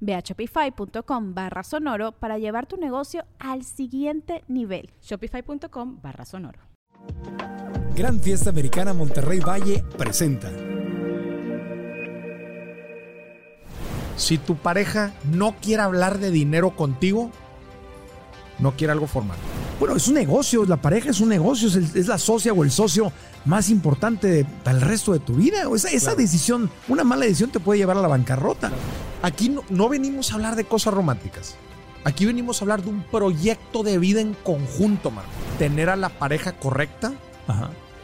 Ve a shopify.com barra sonoro para llevar tu negocio al siguiente nivel. Shopify.com barra sonoro. Gran Fiesta Americana Monterrey Valle presenta. Si tu pareja no quiere hablar de dinero contigo, no quiere algo formal. Bueno, es un negocio, la pareja es un negocio, es, la socia o el socio más importante para el resto de tu vida. esa, esa decisión, una mala decisión te puede llevar a la bancarrota. Aquí no, venimos a hablar de cosas románticas. Aquí venimos a hablar de un proyecto de vida en conjunto, man. Tener a la pareja correcta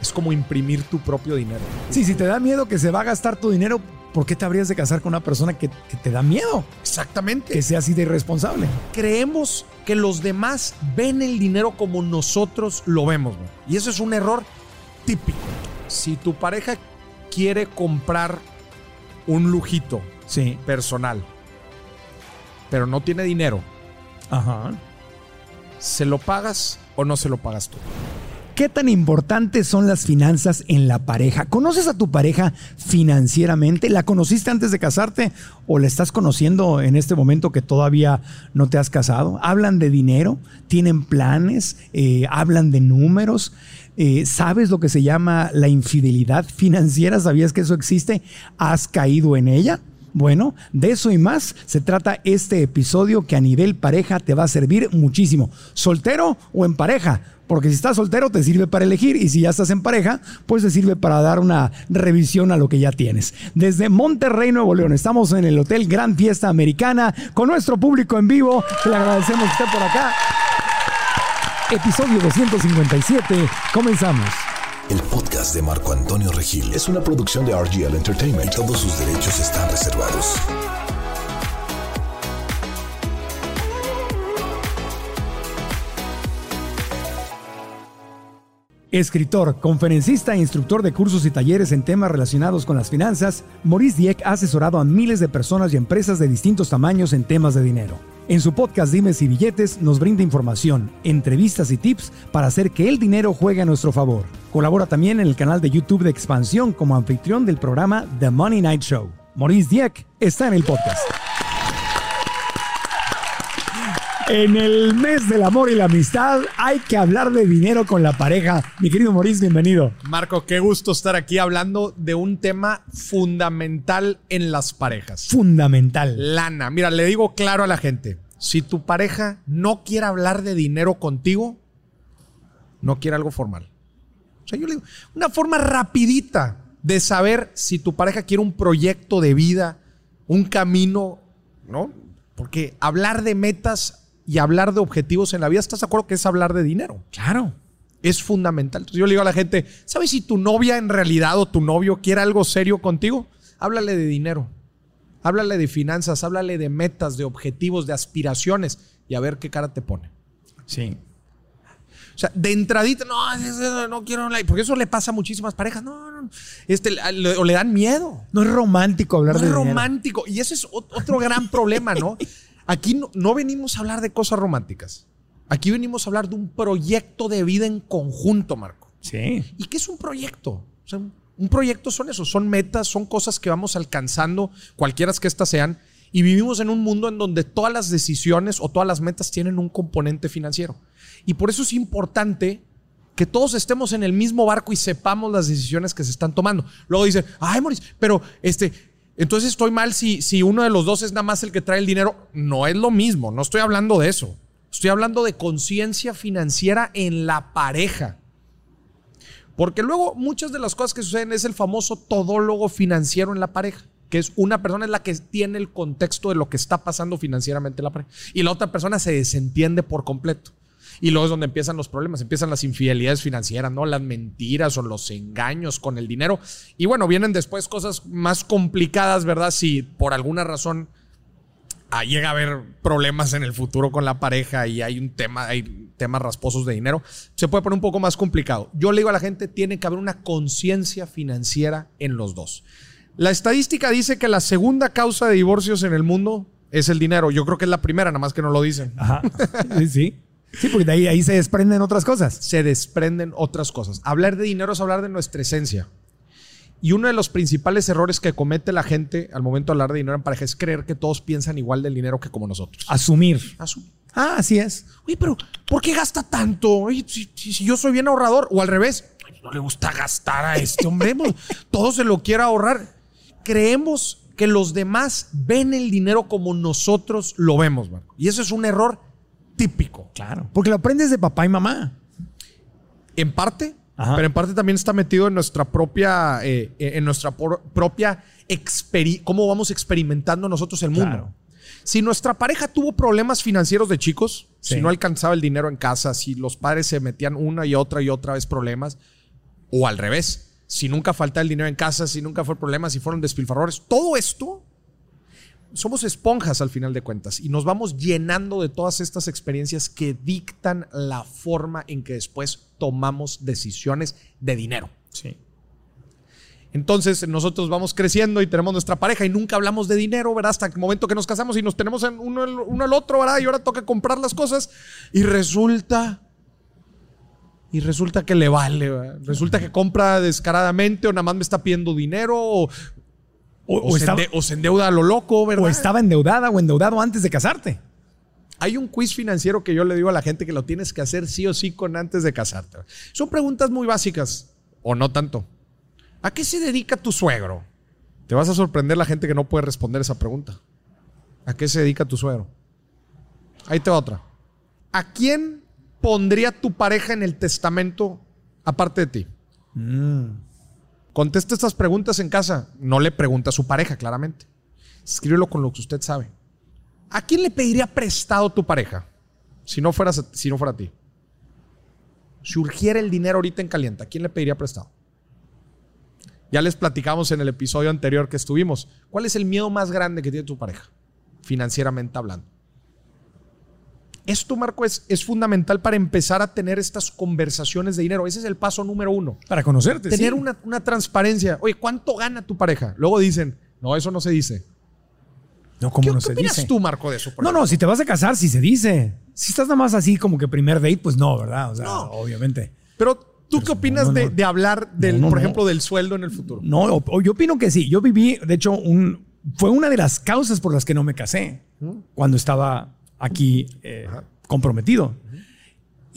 es como imprimir tu propio dinero. Sí, si te da miedo que se va a gastar tu dinero, ¿por qué te habrías de casar con una persona que, te da miedo? Exactamente. Que sea así de irresponsable. Creemos que los demás ven el dinero como nosotros lo vemos, Y eso es un error típico. Si tu pareja quiere comprar un lujito sí. personal, pero no tiene dinero, Ajá. ¿se lo pagas o no se lo pagas tú? ¿Qué tan importantes son las finanzas en la pareja? ¿Conoces a tu pareja financieramente? ¿La conociste antes de casarte o la estás conociendo en este momento que todavía no te has casado? ¿Hablan de dinero? ¿Tienen planes? Eh, ¿Hablan de números? Eh, ¿Sabes lo que se llama la infidelidad financiera? ¿Sabías que eso existe? ¿Has caído en ella? Bueno, de eso y más se trata este episodio que a nivel pareja te va a servir muchísimo. ¿Soltero o en pareja? Porque si estás soltero te sirve para elegir y si ya estás en pareja, pues te sirve para dar una revisión a lo que ya tienes. Desde Monterrey, Nuevo León, estamos en el Hotel Gran Fiesta Americana con nuestro público en vivo. Le agradecemos que esté por acá. Episodio 257. Comenzamos. El podcast de Marco Antonio Regil es una producción de RGL Entertainment. Todos sus derechos están reservados. Escritor, conferencista e instructor de cursos y talleres en temas relacionados con las finanzas, Maurice Dieck ha asesorado a miles de personas y empresas de distintos tamaños en temas de dinero. En su podcast Dimes y Billetes nos brinda información, entrevistas y tips para hacer que el dinero juegue a nuestro favor. Colabora también en el canal de YouTube de Expansión como anfitrión del programa The Money Night Show. Maurice Dieck está en el podcast. En el mes del amor y la amistad hay que hablar de dinero con la pareja. Mi querido Maurice, bienvenido. Marco, qué gusto estar aquí hablando de un tema fundamental en las parejas. Fundamental. Lana. Mira, le digo claro a la gente, si tu pareja no quiere hablar de dinero contigo, no quiere algo formal. O sea, yo le digo, una forma rapidita de saber si tu pareja quiere un proyecto de vida, un camino, ¿no? Porque hablar de metas y hablar de objetivos en la vida, ¿estás de acuerdo que es hablar de dinero? Claro. Es fundamental. Entonces yo le digo a la gente, ¿sabes si tu novia en realidad o tu novio quiere algo serio contigo? Háblale de dinero. Háblale de finanzas, háblale de metas, de objetivos, de aspiraciones y a ver qué cara te pone. Sí. O sea, de entradita, no, no quiero porque eso le pasa a muchísimas parejas. No, no, este, o le dan miedo. No es romántico hablar de dinero. No es romántico. Y ese es otro gran problema, ¿no? Aquí no, venimos a hablar de cosas románticas. Aquí venimos a hablar de un proyecto de vida en conjunto, Marco. Sí. ¿Y qué es un proyecto? un proyecto son eso, son metas, son cosas que vamos alcanzando, cualquiera que éstas sean, y vivimos en un mundo en donde todas las decisiones o todas las metas tienen un componente financiero. Y por eso es importante que todos estemos en el mismo barco y sepamos las decisiones que se están tomando. Luego dicen, ay, Maurice, pero este, entonces estoy mal si, si uno de los dos es nada más el que trae el dinero. No es lo mismo, no estoy hablando de eso. Estoy hablando de conciencia financiera en la pareja. Porque luego muchas de las cosas que suceden es el famoso todólogo financiero en la pareja, que es una persona es la que tiene el contexto de lo que está pasando financieramente en la pareja. Y la otra persona se desentiende por completo. Y luego es donde empiezan los problemas, empiezan las infidelidades financieras, ¿no? Las mentiras o los engaños con el dinero. Y bueno, vienen después cosas más complicadas, ¿verdad? Si por alguna razón ah, llega a haber problemas en el futuro con la pareja y hay un tema, hay temas rasposos de dinero, se puede poner un poco más complicado. Yo le digo a la gente, tiene que haber una conciencia financiera en los dos. La estadística dice que la segunda causa de divorcios en el mundo es el dinero. Yo creo que es la primera, nada más que no lo dicen. Ajá. Sí, sí. Porque de ahí, ahí se desprenden otras cosas. Se desprenden otras cosas. Hablar de dinero es hablar de nuestra esencia. Y uno de los principales errores que comete la gente al momento de hablar de dinero en pareja es creer que todos piensan igual del dinero que como nosotros. Asumir. Asumir. Ah, así es. Oye, pero ¿por qué gasta tanto? Oye, si, si- si yo soy bien ahorrador. O al revés, "Ay, no le gusta gastar a este hombre. pues, todo se lo quiere ahorrar. Creemos que los demás ven el dinero como nosotros lo vemos, Marco. Y eso es un error típico. Claro. Porque lo aprendes de papá y mamá. En parte, Ajá. pero en parte también está metido en nuestra propia, eh, en nuestra por- propia experi- cómo vamos experimentando nosotros el mundo. Claro. Si nuestra pareja tuvo problemas financieros de chicos, Sí. si no alcanzaba el dinero en casa, si los padres se metían una y otra y otra vez problemas, o al revés, si nunca faltaba el dinero en casa, si nunca fue problema, si fueron despilfarradores, todo esto somos esponjas al final de cuentas y nos vamos llenando de todas estas experiencias que dictan la forma en que después tomamos decisiones de dinero. Sí. Entonces nosotros vamos creciendo y tenemos nuestra pareja y nunca hablamos de dinero, ¿verdad? Hasta el momento que nos casamos y nos tenemos en uno, al otro, ¿verdad? Y ahora toca comprar las cosas y resulta... Y resulta que le vale, ¿verdad? Resulta que compra descaradamente o nada más me está pidiendo dinero o, O, o o se, estaba, ende- o se endeuda a lo loco, ¿verdad? o estaba endeudada o endeudado antes de casarte. Hay un quiz financiero que yo le digo a la gente que lo tienes que hacer sí o sí con antes de casarte. Son preguntas muy básicas, o no tanto. ¿A qué se dedica tu suegro? Te vas a sorprender la gente que no puede responder esa pregunta. ¿A qué se dedica tu suegro? Ahí te va otra. ¿A quién pondría tu pareja en el testamento aparte de ti? Contesta estas preguntas en casa. No le pregunta a su pareja, claramente. Escríbelo con lo que usted sabe. ¿A quién le pediría prestado tu pareja? Si no, fueras, si no fuera a ti. Si urgiera el dinero ahorita en caliente, ¿a quién le pediría prestado? Ya les platicamos en el episodio anterior que estuvimos. ¿Cuál es el miedo más grande que tiene tu pareja? Financieramente hablando. Esto, Marco, es, es fundamental para empezar a tener estas conversaciones de dinero. Ese es el paso número uno. Para conocerte. Tener sí. una, una transparencia. Oye, ¿cuánto gana tu pareja? Luego dicen, no, eso no se dice. No, ¿cómo ¿Qué, no qué se opinas dice? tú, Marco, de eso? No, no, si te vas a casar, si se dice. Si estás nada más así como que primer date, pues no, ¿verdad? O sea, No. obviamente. Pero tú Pero qué opinas no, no, de, hablar del, por no. ejemplo, del sueldo en el futuro? No, yo opino que sí. Yo viví, de hecho, un, fue una de las causas por las que no me casé cuando estaba aquí eh, comprometido.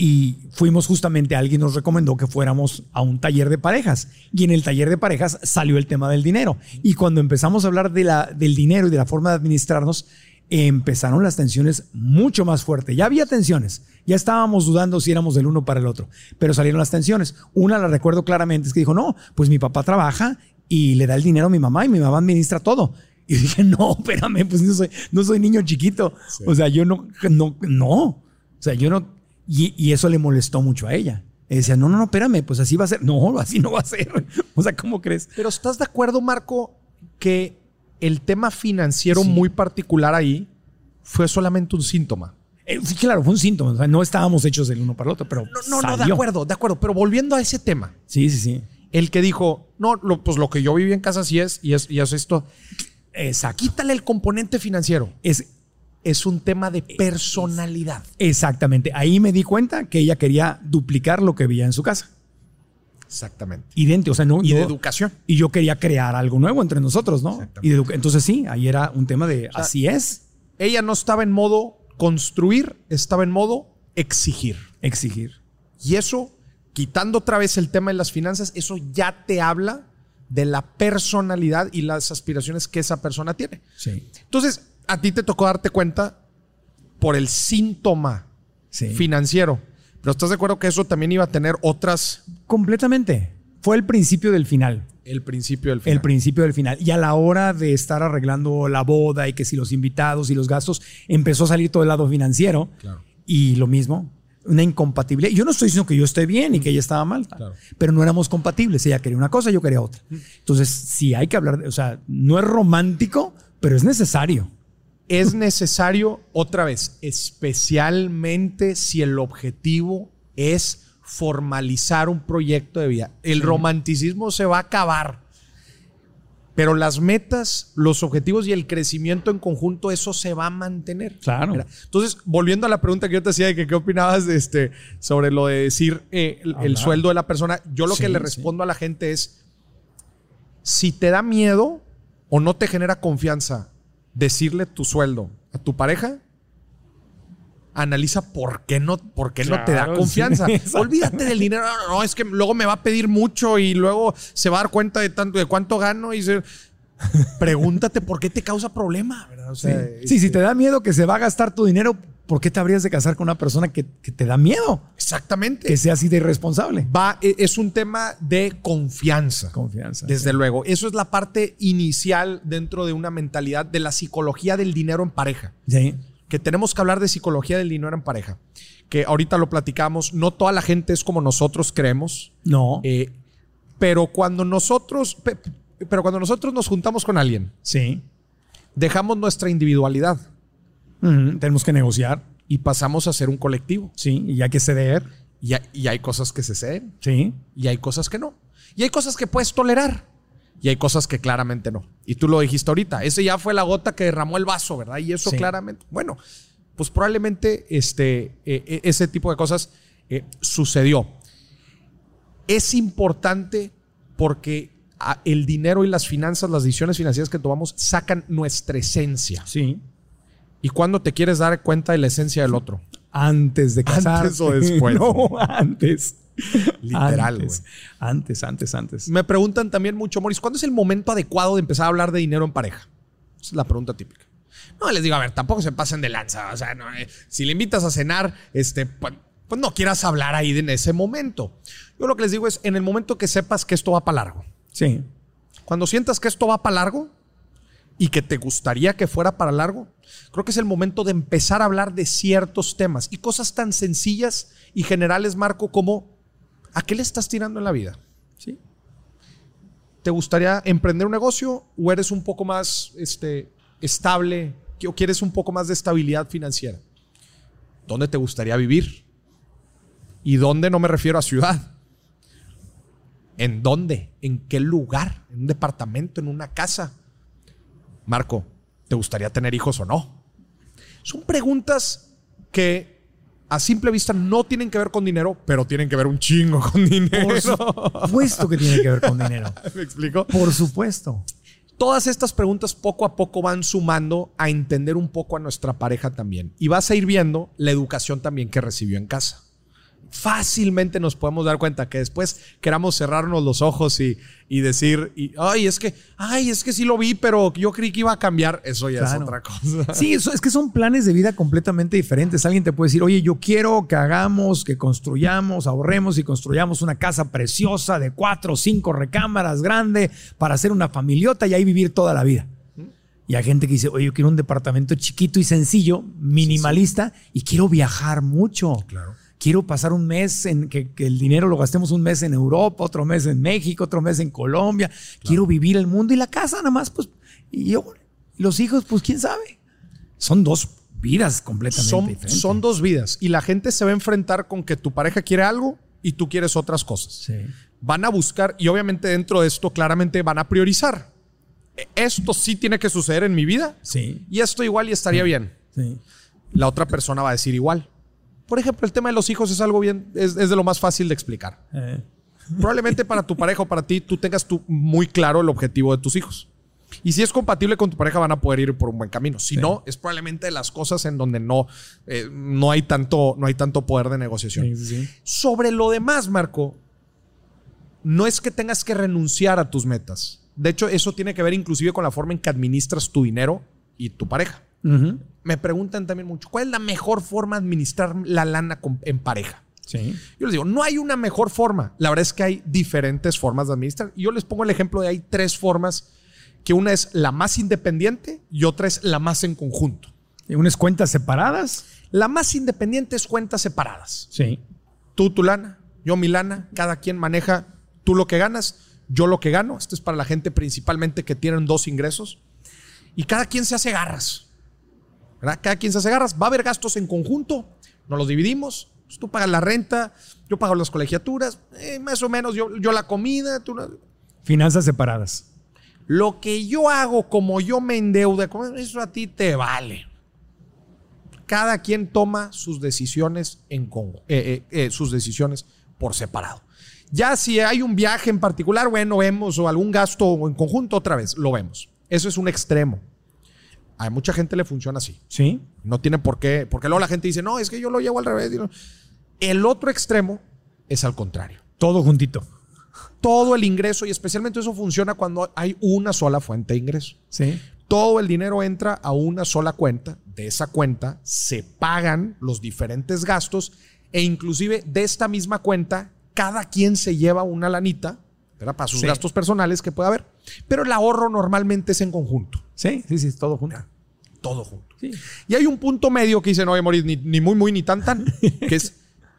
Y fuimos justamente, alguien nos recomendó que fuéramos a un taller de parejas. Y en el taller de parejas salió el tema del dinero. Y cuando empezamos a hablar de la, del dinero y de la forma de administrarnos, empezaron las tensiones mucho más fuertes. Ya había tensiones, ya estábamos dudando si éramos del uno para el otro, pero salieron las tensiones. Una la recuerdo claramente, es que dijo, no, pues mi papá trabaja y le da el dinero a mi mamá y mi mamá administra todo. Y dije, no, espérame, pues no soy, no soy niño chiquito. O sea, yo no, no, no. O sea, yo no. Y, y eso le molestó mucho a ella. Y decía, no, no, no, espérame, pues así va a ser. No, así no va a ser. O sea, ¿cómo crees? Pero ¿estás de acuerdo, Marco, que el tema financiero muy particular ahí fue solamente un síntoma? Eh, sí, claro, fue un síntoma. O sea, no estábamos hechos del uno para el otro, pero. No, no, no, de acuerdo, de acuerdo. Pero volviendo a ese tema, Sí, sí, sí. el que dijo, no, lo- pues lo que yo viví en casa sí es, y es, y es esto. Exacto. Quítale el componente financiero. Es Es un tema de personalidad. exactamente. Ahí me di cuenta que ella quería duplicar lo que veía en su casa. Exactamente. Idéntico. O sea, no. Y de no- educación. Y yo quería crear algo nuevo entre nosotros, ¿no? Y de entonces sí, ahí era un tema de sea, así es, Ella no estaba en modo construir, estaba en modo exigir. exigir. Y eso, quitando otra vez el tema de las finanzas, eso ya te habla de la personalidad y las aspiraciones que esa persona tiene. Sí. Entonces, a ti te tocó darte cuenta por el síntoma Sí. financiero. Pero ¿estás de acuerdo que eso también iba a tener otras, Completamente. Fue el principio del final. el principio del final? El principio del final. Y a la hora de estar arreglando la boda y que si los invitados y los gastos, empezó a salir todo el lado financiero. Claro. Y lo mismo, una incompatibilidad. Yo no estoy diciendo que yo esté bien y que ella estaba mal, Claro. pero no éramos compatibles. Ella quería una cosa, yo quería otra. Entonces, sí hay que hablar, de- o sea, no es romántico, pero es necesario. es necesario, otra vez, especialmente si el objetivo es formalizar un proyecto de vida. El romanticismo se va a acabar, pero las metas, los objetivos y el crecimiento en conjunto, eso se va a mantener. Claro. Entonces, volviendo a la pregunta que yo te hacía de que qué opinabas de este, sobre lo de decir eh, el, sueldo de la persona, yo lo que le sí. respondo a la gente es, si te da miedo o no te genera confianza decirle tu sueldo a tu pareja, analiza por qué no, por qué no te da confianza. sí. Olvídate del dinero. No, no, es que luego me va a pedir mucho y luego se va a dar cuenta de tanto de cuánto gano y se- pregúntate por qué te causa problema, ¿verdad? O Sí. Sí, si te da miedo que se va a gastar tu dinero, ¿por qué te habrías de casar con una persona que, que te da miedo? exactamente. Que sea así de irresponsable. Va, e- es un tema de confianza. Confianza. Desde luego. Eso es la parte inicial dentro de una mentalidad de la psicología del dinero en pareja. Sí. Que tenemos que hablar de psicología del dinero en pareja. Que ahorita lo platicamos. No toda la gente es como nosotros creemos. No. Eh, pero cuando nosotros. pe- Pero cuando nosotros nos juntamos con alguien, sí. dejamos nuestra individualidad Tenemos que negociar. y pasamos a ser un colectivo. Sí. Y hay que ceder. Y hay, y hay cosas que se ceden Sí. y hay cosas que no. Y hay cosas que puedes tolerar y hay cosas que claramente no. Y tú lo dijiste ahorita, ese ya fue la gota que derramó el vaso, ¿verdad? Y eso Sí. claramente, bueno, pues probablemente este, eh, eh, ese tipo de cosas eh, sucedió. Es importante porque el dinero y las finanzas, las decisiones financieras que tomamos sacan nuestra esencia. Sí. ¿Y cuando te quieres dar cuenta de la esencia del otro? Antes de casar. ¿Antes o después? no, antes. Literal, Antes, antes, antes, antes. Me preguntan también mucho, Moris, ¿cuándo es el momento adecuado de empezar a hablar de dinero en pareja? Esa es la pregunta típica. No, les digo, a ver, tampoco se pasen de lanza. O sea, no, eh, si le invitas a cenar, este, pues, pues no quieras hablar ahí en ese momento. Yo lo que les digo es, en el momento que sepas que esto va para largo, Sí. cuando sientas que esto va para largo y que te gustaría que fuera para largo, creo que es el momento de empezar a hablar de ciertos temas y cosas tan sencillas y generales, Marco, como ¿a qué le estás tirando en la vida? Sí. ¿Te gustaría emprender un negocio o eres un poco más este, estable o quieres un poco más de estabilidad financiera? ¿Dónde te gustaría vivir? ¿Y dónde no me refiero a ciudad? ¿En dónde? ¿En qué lugar? ¿En un departamento? ¿En una casa? Marco, ¿te gustaría tener hijos o no? Son preguntas que a simple vista no tienen que ver con dinero, pero tienen que ver un chingo con dinero. Por supuesto que tiene que ver con dinero. ¿Me explico? Por supuesto. Todas estas preguntas poco a poco van sumando a entender un poco a nuestra pareja también. Y vas a ir viendo la educación también que recibió en casa. Fácilmente nos podemos dar cuenta que después queramos cerrarnos los ojos y, y decir, y, ay, es que, ay, es que sí lo vi, pero yo creí que iba a cambiar. Eso ya es otra cosa. Sí, eso, es que son planes de vida completamente diferentes. Alguien te puede decir, oye, yo quiero que hagamos, que construyamos, ahorremos y construyamos una casa preciosa de cuatro o cinco recámaras grande para hacer una familiota y ahí vivir toda la vida. Y hay gente que dice, oye, yo quiero un departamento chiquito y sencillo, minimalista, y quiero viajar mucho. Claro. Quiero pasar un mes en que, que el dinero lo gastemos un mes en Europa, otro mes en México, otro mes en Colombia. Quiero vivir el mundo y la casa nada más, pues, y yo, los hijos, pues, quién sabe. Son dos vidas completamente Son, diferentes. son dos vidas y la gente se va a enfrentar con que tu pareja quiere algo y tú quieres otras cosas. Sí. van a buscar y obviamente dentro de esto claramente van a priorizar. Esto sí tiene que suceder en mi vida Sí, y esto igual y estaría bien. sí. La otra persona va a decir igual. Por ejemplo, el tema de los hijos es algo bien, es, es de lo más fácil de explicar. Eh, Probablemente para tu pareja o para ti, tú tengas tú muy claro el objetivo de tus hijos. Y si es compatible con tu pareja, van a poder ir por un buen camino. Si no, es probablemente de las cosas en donde no, eh, no, hay tanto, no hay tanto poder de negociación. sí, sí, sí. Sobre lo demás, Marco, no es que tengas que renunciar a tus metas. De hecho, eso tiene que ver inclusive con la forma en que administras tu dinero y tu pareja. Me preguntan también mucho, ¿cuál es la mejor forma de administrar la lana en pareja? Sí. Yo les digo, no hay una mejor forma. La verdad es que hay diferentes formas de administrar. Y yo les pongo el ejemplo de hay tres formas, que una es la más independiente y otra es la más en conjunto. ¿Y unas cuentas separadas? La más independiente es cuentas separadas. Sí. Tú tu lana, yo mi lana, cada quien maneja tú lo que ganas, yo lo que gano. Esto es para la gente principalmente que tienen dos ingresos. Y cada quien se hace garras. ¿Verdad? Cada quien se hace garras. Va a haber gastos en conjunto, nos los dividimos. Pues tú pagas la renta, yo pago las colegiaturas, eh, más o menos yo, yo la comida. Tú no- Finanzas separadas. Lo que yo hago como yo me endeude, como eso a ti te vale. Cada quien toma sus decisiones en con- eh, eh, sus decisiones por separado. Ya si hay un viaje en particular, bueno, vemos, o algún gasto en conjunto, otra vez, lo vemos. Eso es un extremo. A mucha gente le funciona así. Sí. No tiene por qué, porque luego la gente dice, no, es que yo lo llevo al revés. El otro extremo es al contrario. Todo juntito. Todo el ingreso, y especialmente eso funciona cuando hay una sola fuente de ingreso. Sí. Todo el dinero entra a una sola cuenta. De esa cuenta se pagan los diferentes gastos e inclusive de esta misma cuenta cada quien se lleva una lanita ¿verdad? para sus Sí. gastos personales que pueda haber. Pero el ahorro normalmente es en conjunto, Sí, sí, sí, todo junto. todo junto. Sí. Y hay un punto medio que dice, no, oye, Moris, ni, ni muy, muy, ni tan, tan, que es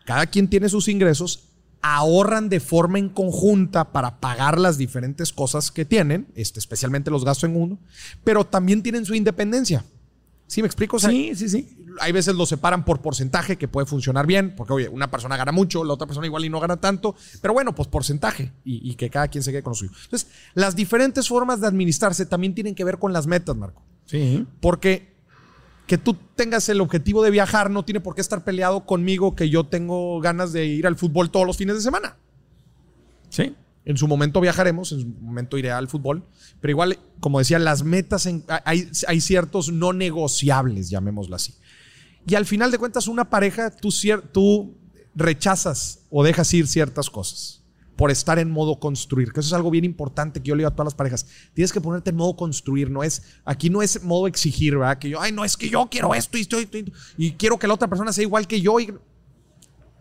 cada quien tiene sus ingresos, ahorran de forma en conjunta para pagar las diferentes cosas que tienen, este, especialmente los gastos en uno, pero también tienen su independencia. ¿Sí me explico? O sea, Sí, sí, sí. Hay veces lo separan por porcentaje, que puede funcionar bien, porque oye, una persona gana mucho, la otra persona igual y no gana tanto, pero bueno, pues porcentaje y, y que cada quien se quede con lo suyo. Entonces, las diferentes formas de administrarse también tienen que ver con las metas, Marco. Sí. Porque que tú tengas el objetivo de viajar no tiene por qué estar peleado conmigo que yo tengo ganas de ir al fútbol todos los fines de semana. Sí. En su momento viajaremos, en su momento iré al fútbol, pero igual, como decía, las metas, en- hay, hay ciertos no negociables, llamémoslo así. Y al final de cuentas, una pareja, tú, tú rechazas o dejas ir ciertas cosas por estar en modo construir, que eso es algo bien importante que yo le digo a todas las parejas. Tienes que ponerte en modo construir, no es, aquí no es modo exigir, ¿verdad? Que yo, ay, no, es que yo quiero esto y, esto, y, esto, y quiero que la otra persona sea igual que yo. Y,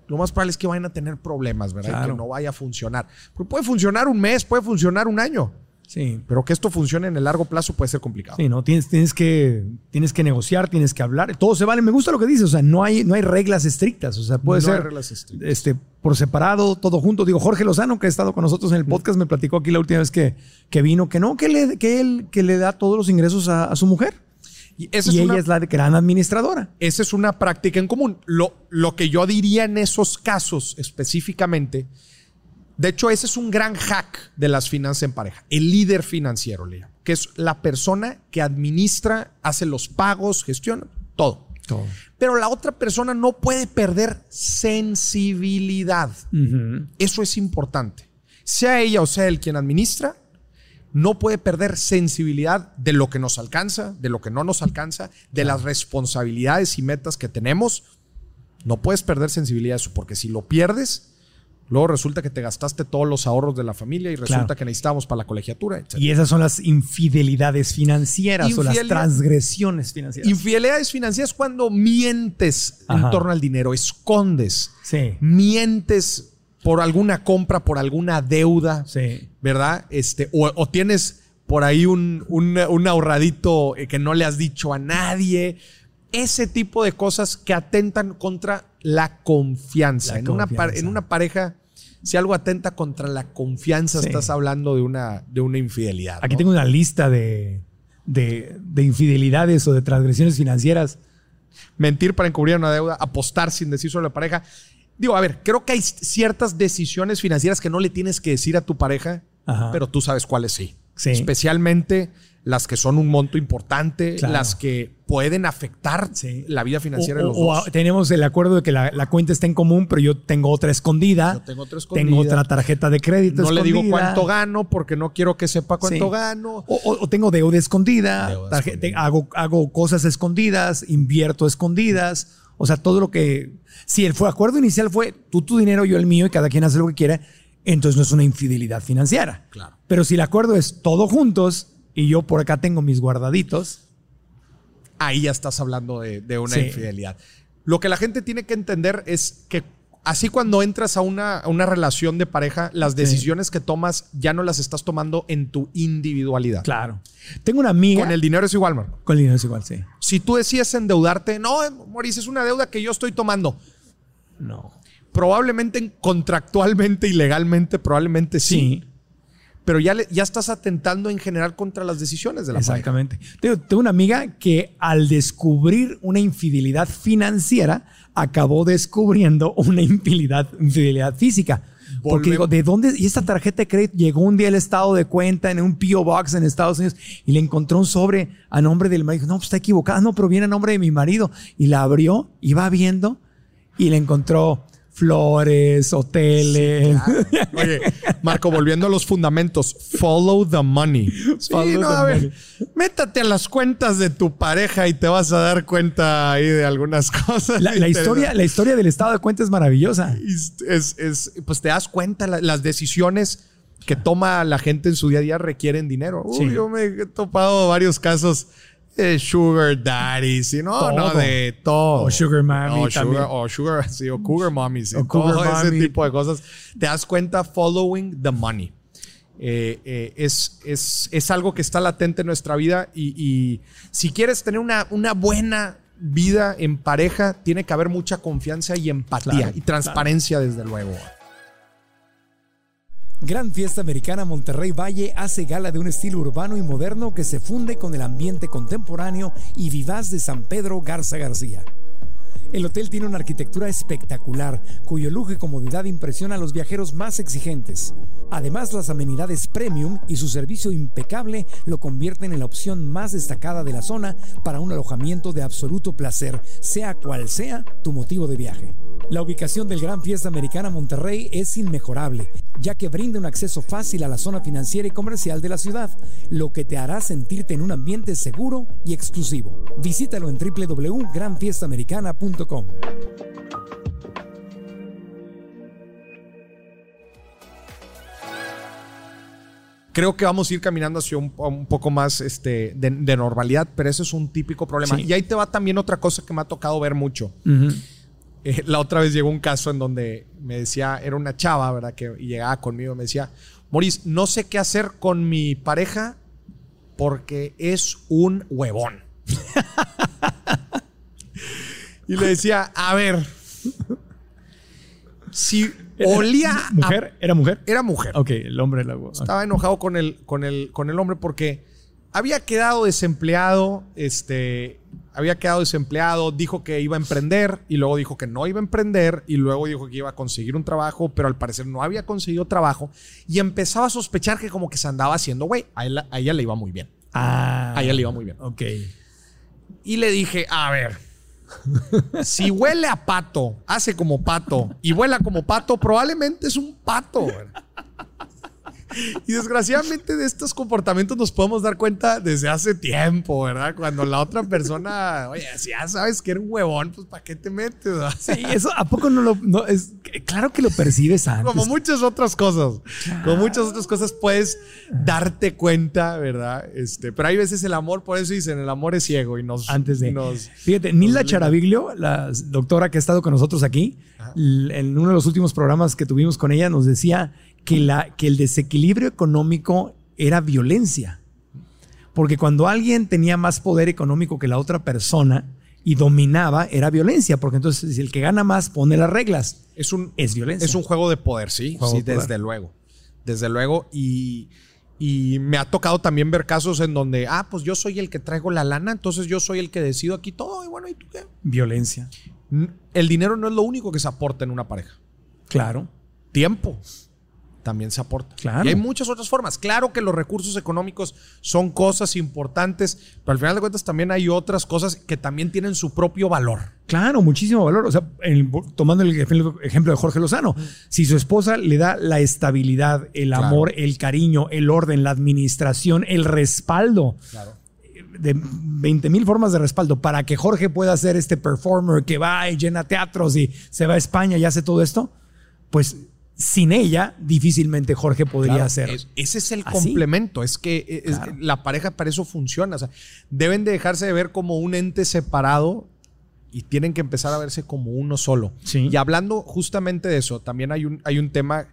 lo más probable es que vayan a tener problemas, ¿verdad? Y que no vaya a funcionar. Porque puede funcionar un mes, puede funcionar un año, Sí. pero que esto funcione en el largo plazo puede ser complicado. Sí, no, tienes, tienes, que, tienes que negociar, tienes que hablar. Todo se vale. Me gusta lo que dices. O sea, no hay, no hay reglas estrictas. O sea, puede No hay ser reglas estrictas. este, por separado, todo junto. Digo, Jorge Lozano, que ha estado con nosotros en el podcast, me platicó aquí la última vez que, que vino que no, que, le, que él que le da todos los ingresos a, a su mujer. Y esa y es ella una- es la gran administradora. esa es una práctica en común. Lo, lo que yo diría en esos casos específicamente, de hecho, ese es un gran hack de las finanzas en pareja. El líder financiero, le llamo, que es la persona que administra, hace los pagos, gestiona todo. Todo. Pero la otra persona no puede perder sensibilidad. Eso es importante. Sea ella o sea él quien administra, no puede perder sensibilidad de lo que nos alcanza, de lo que no nos alcanza, de las responsabilidades y metas que tenemos. No puedes perder sensibilidad de eso, porque si lo pierdes, luego resulta que te gastaste todos los ahorros de la familia y resulta Claro. que necesitábamos para la colegiatura, etc. Y esas son las infidelidades financieras o las transgresiones financieras. Infidelidades financieras cuando mientes en torno al dinero, escondes, sí, mientes por alguna compra, por alguna deuda, sí. ¿verdad? Este, o, o tienes por ahí un, un- un ahorradito eh, que no le has dicho a nadie. Ese tipo de cosas que atentan contra la confianza. La en, Una, en una pareja, si algo atenta contra la confianza, Sí. estás hablando de una, de una infidelidad. Aquí ¿no? tengo una lista de, de, de infidelidades o de transgresiones financieras. mentir para encubrir una deuda, apostar sin decir sobre la pareja. Digo, a ver, creo que hay ciertas decisiones financieras que no le tienes que decir a tu pareja, Ajá. pero tú sabes cuáles sí. Sí. Especialmente las que son un monto importante, Claro. las que pueden afectar Sí. la vida financiera o, de los o- o dos. tenemos el acuerdo de que la, la cuenta está en común, pero yo tengo otra escondida. Yo tengo otra escondida. Tengo otra tarjeta de crédito no le digo cuánto gano porque no quiero que sepa cuánto Sí. gano. O, o- o tengo deuda escondida, Deuda escondida. hago, hago cosas escondidas, invierto escondidas. O sea, todo lo que. Si el fue acuerdo inicial fue tú tu dinero, yo el mío y cada quien hace lo que quiera, entonces no es una infidelidad financiera. Claro. Pero si el acuerdo es todo juntos y yo por acá tengo mis guardaditos, ahí ya estás hablando de, de una Sí. infidelidad. Lo que la gente tiene que entender es que Así cuando entras a una, a una relación de pareja, las decisiones que tomas ya no las estás tomando en tu individualidad. Claro. Tengo una amiga. Con el dinero es igual, Marco. Con el dinero es igual, sí. Si tú decides endeudarte, no, Maurice, es una deuda que yo estoy tomando. No. Probablemente contractualmente y legalmente, probablemente sí. Sí. Pero ya, le- ya estás atentando en general contra las decisiones de la pareja. Exactamente. Tengo, una amiga que al descubrir una infidelidad financiera, acabó descubriendo una infidelidad, infidelidad física. Porque digo, ¿de dónde? Y esta tarjeta de crédito llegó un día al estado de cuenta en un P.O. Box en Estados Unidos y le encontró un sobre a nombre del marido. No, pues está equivocada. No, pero viene a nombre de mi marido. Y la abrió va viendo y le encontró flores, hoteles. Oye, Marco, volviendo a los fundamentos, follow the money. Sí, Follow no, the a ver, money. métate a las cuentas de tu pareja y te vas a dar cuenta ahí de algunas cosas. La, la historia, la historia del estado de cuenta es maravillosa. es, es- es- pues te das cuenta, la- las decisiones que toma la gente en su día a día requieren dinero. Uy, Sí. yo me he topado varios casos de sugar daddies, y no, Todo. no, de todo. O sugar mommy O también. sugar, o sugar, sí, o cougar mommies, y O cougar todo ese mommy. tipo de cosas. Te das cuenta following the money. Eh, eh, es, es, es algo que está latente en nuestra vida y, y si quieres tener una, una buena vida en pareja, tiene que haber mucha confianza y empatía Claro, y transparencia, desde luego. Gran Fiesta Americana Monterrey Valle hace gala de un estilo urbano y moderno que se funde con el ambiente contemporáneo y vivaz de San Pedro Garza García. El hotel tiene una arquitectura espectacular, cuyo lujo y comodidad impresiona a los viajeros más exigentes. Además, las amenidades premium y su servicio impecable lo convierten en la opción más destacada de la zona para un alojamiento de absoluto placer, sea cual sea tu motivo de viaje. La ubicación del Gran Fiesta Americana Monterrey es inmejorable, ya que brinda un acceso fácil a la zona financiera y comercial de la ciudad, lo que te hará sentirte en un ambiente seguro y exclusivo. Visítalo en www.granfiestamericana.com. Creo que vamos a ir caminando hacia un, un poco más este, de, de normalidad, pero eso es un típico problema. Sí. Y ahí te va también otra cosa que me ha tocado ver mucho. Eh, la otra vez llegó un caso en donde me decía, era una chava, ¿verdad? Que llegaba conmigo y me decía, Maurice, no sé qué hacer con mi pareja porque es un huevón. y le decía, a ver, si olía a- ¿Mujer? ¿Era mujer? Era mujer. Ok, el hombre la Estaba enojado con el, con el, con el hombre porque había quedado desempleado, este, había quedado desempleado, dijo que iba a emprender y luego dijo que no iba a emprender y luego dijo que iba a conseguir un trabajo, pero al parecer no había conseguido trabajo y empezaba a sospechar que como que se andaba haciendo, güey, a, ella le iba muy bien. Ah. A ella le iba muy bien. Ok. Y le dije, a ver, si huele a pato, hace como pato y vuela como pato, probablemente es un pato. güey. Y desgraciadamente de estos comportamientos nos podemos dar cuenta desde hace tiempo, ¿verdad? Cuando la otra persona, oye, si ya sabes que eres un huevón, pues ¿para qué te metes? verdad? Sí, eso ¿a poco no lo no, es claro que lo percibes antes. Como muchas otras cosas. Como muchas otras cosas puedes darte cuenta, ¿verdad? Este, pero hay veces el amor, por eso dicen, el amor es ciego y nos... antes de. nos- Fíjate, Nilda Charaviglio, la doctora que ha estado con nosotros aquí, en uno de los últimos programas que tuvimos con ella, nos decía que, la, que el desequilibrio económico era violencia. Porque cuando alguien tenía más poder económico que la otra persona y dominaba, era violencia. Porque entonces, si el que gana más pone las reglas, Es un, es violencia. Es un juego de poder, sí. Sí, de poder. desde luego. Desde luego. Y, y me ha tocado también ver casos en donde, ah, pues yo soy el que traigo la lana, entonces yo soy el que decido aquí todo. Y bueno, ¿y tú qué? violencia. El dinero no es lo único que se aporta en una pareja. Claro. Tiempo también se aporta. Claro. Y hay muchas otras formas. Claro que los recursos económicos son cosas importantes, pero al final de cuentas también hay otras cosas que también tienen su propio valor. Claro, muchísimo valor. O sea, el- tomando el ejemplo de Jorge Lozano, si su esposa le da la estabilidad, el Claro. amor, el cariño, el orden, la administración, el respaldo, de 20 mil formas de respaldo para que Jorge pueda ser este performer que va y llena teatros y se va a España y hace todo esto, pues sin ella difícilmente Jorge podría Claro, hacer. es- ese es el así. complemento. Es que eh, es- Claro. la pareja para eso funciona. O sea, deben de dejarse de ver como un ente separado y tienen que empezar a verse como uno solo. Sí. Y hablando justamente de eso, también hay un, hay un tema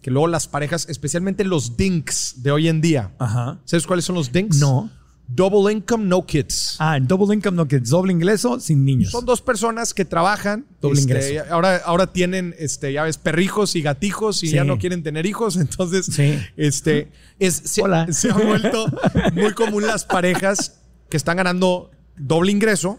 que luego las parejas, especialmente los dinks de hoy en día. Ajá. ¿Sabes cuáles son los dinks? No. Double income, no kids. Ah, double income, no es doble ingreso sin niños. Son dos personas que trabajan. Doble este, ingreso. Ahora, ahora tienen, este, ya ves, perrijos y gatijos y Sí. ya no quieren tener hijos. Entonces, Sí. este, es, se, Hola. se ha vuelto muy común las parejas que están ganando doble ingreso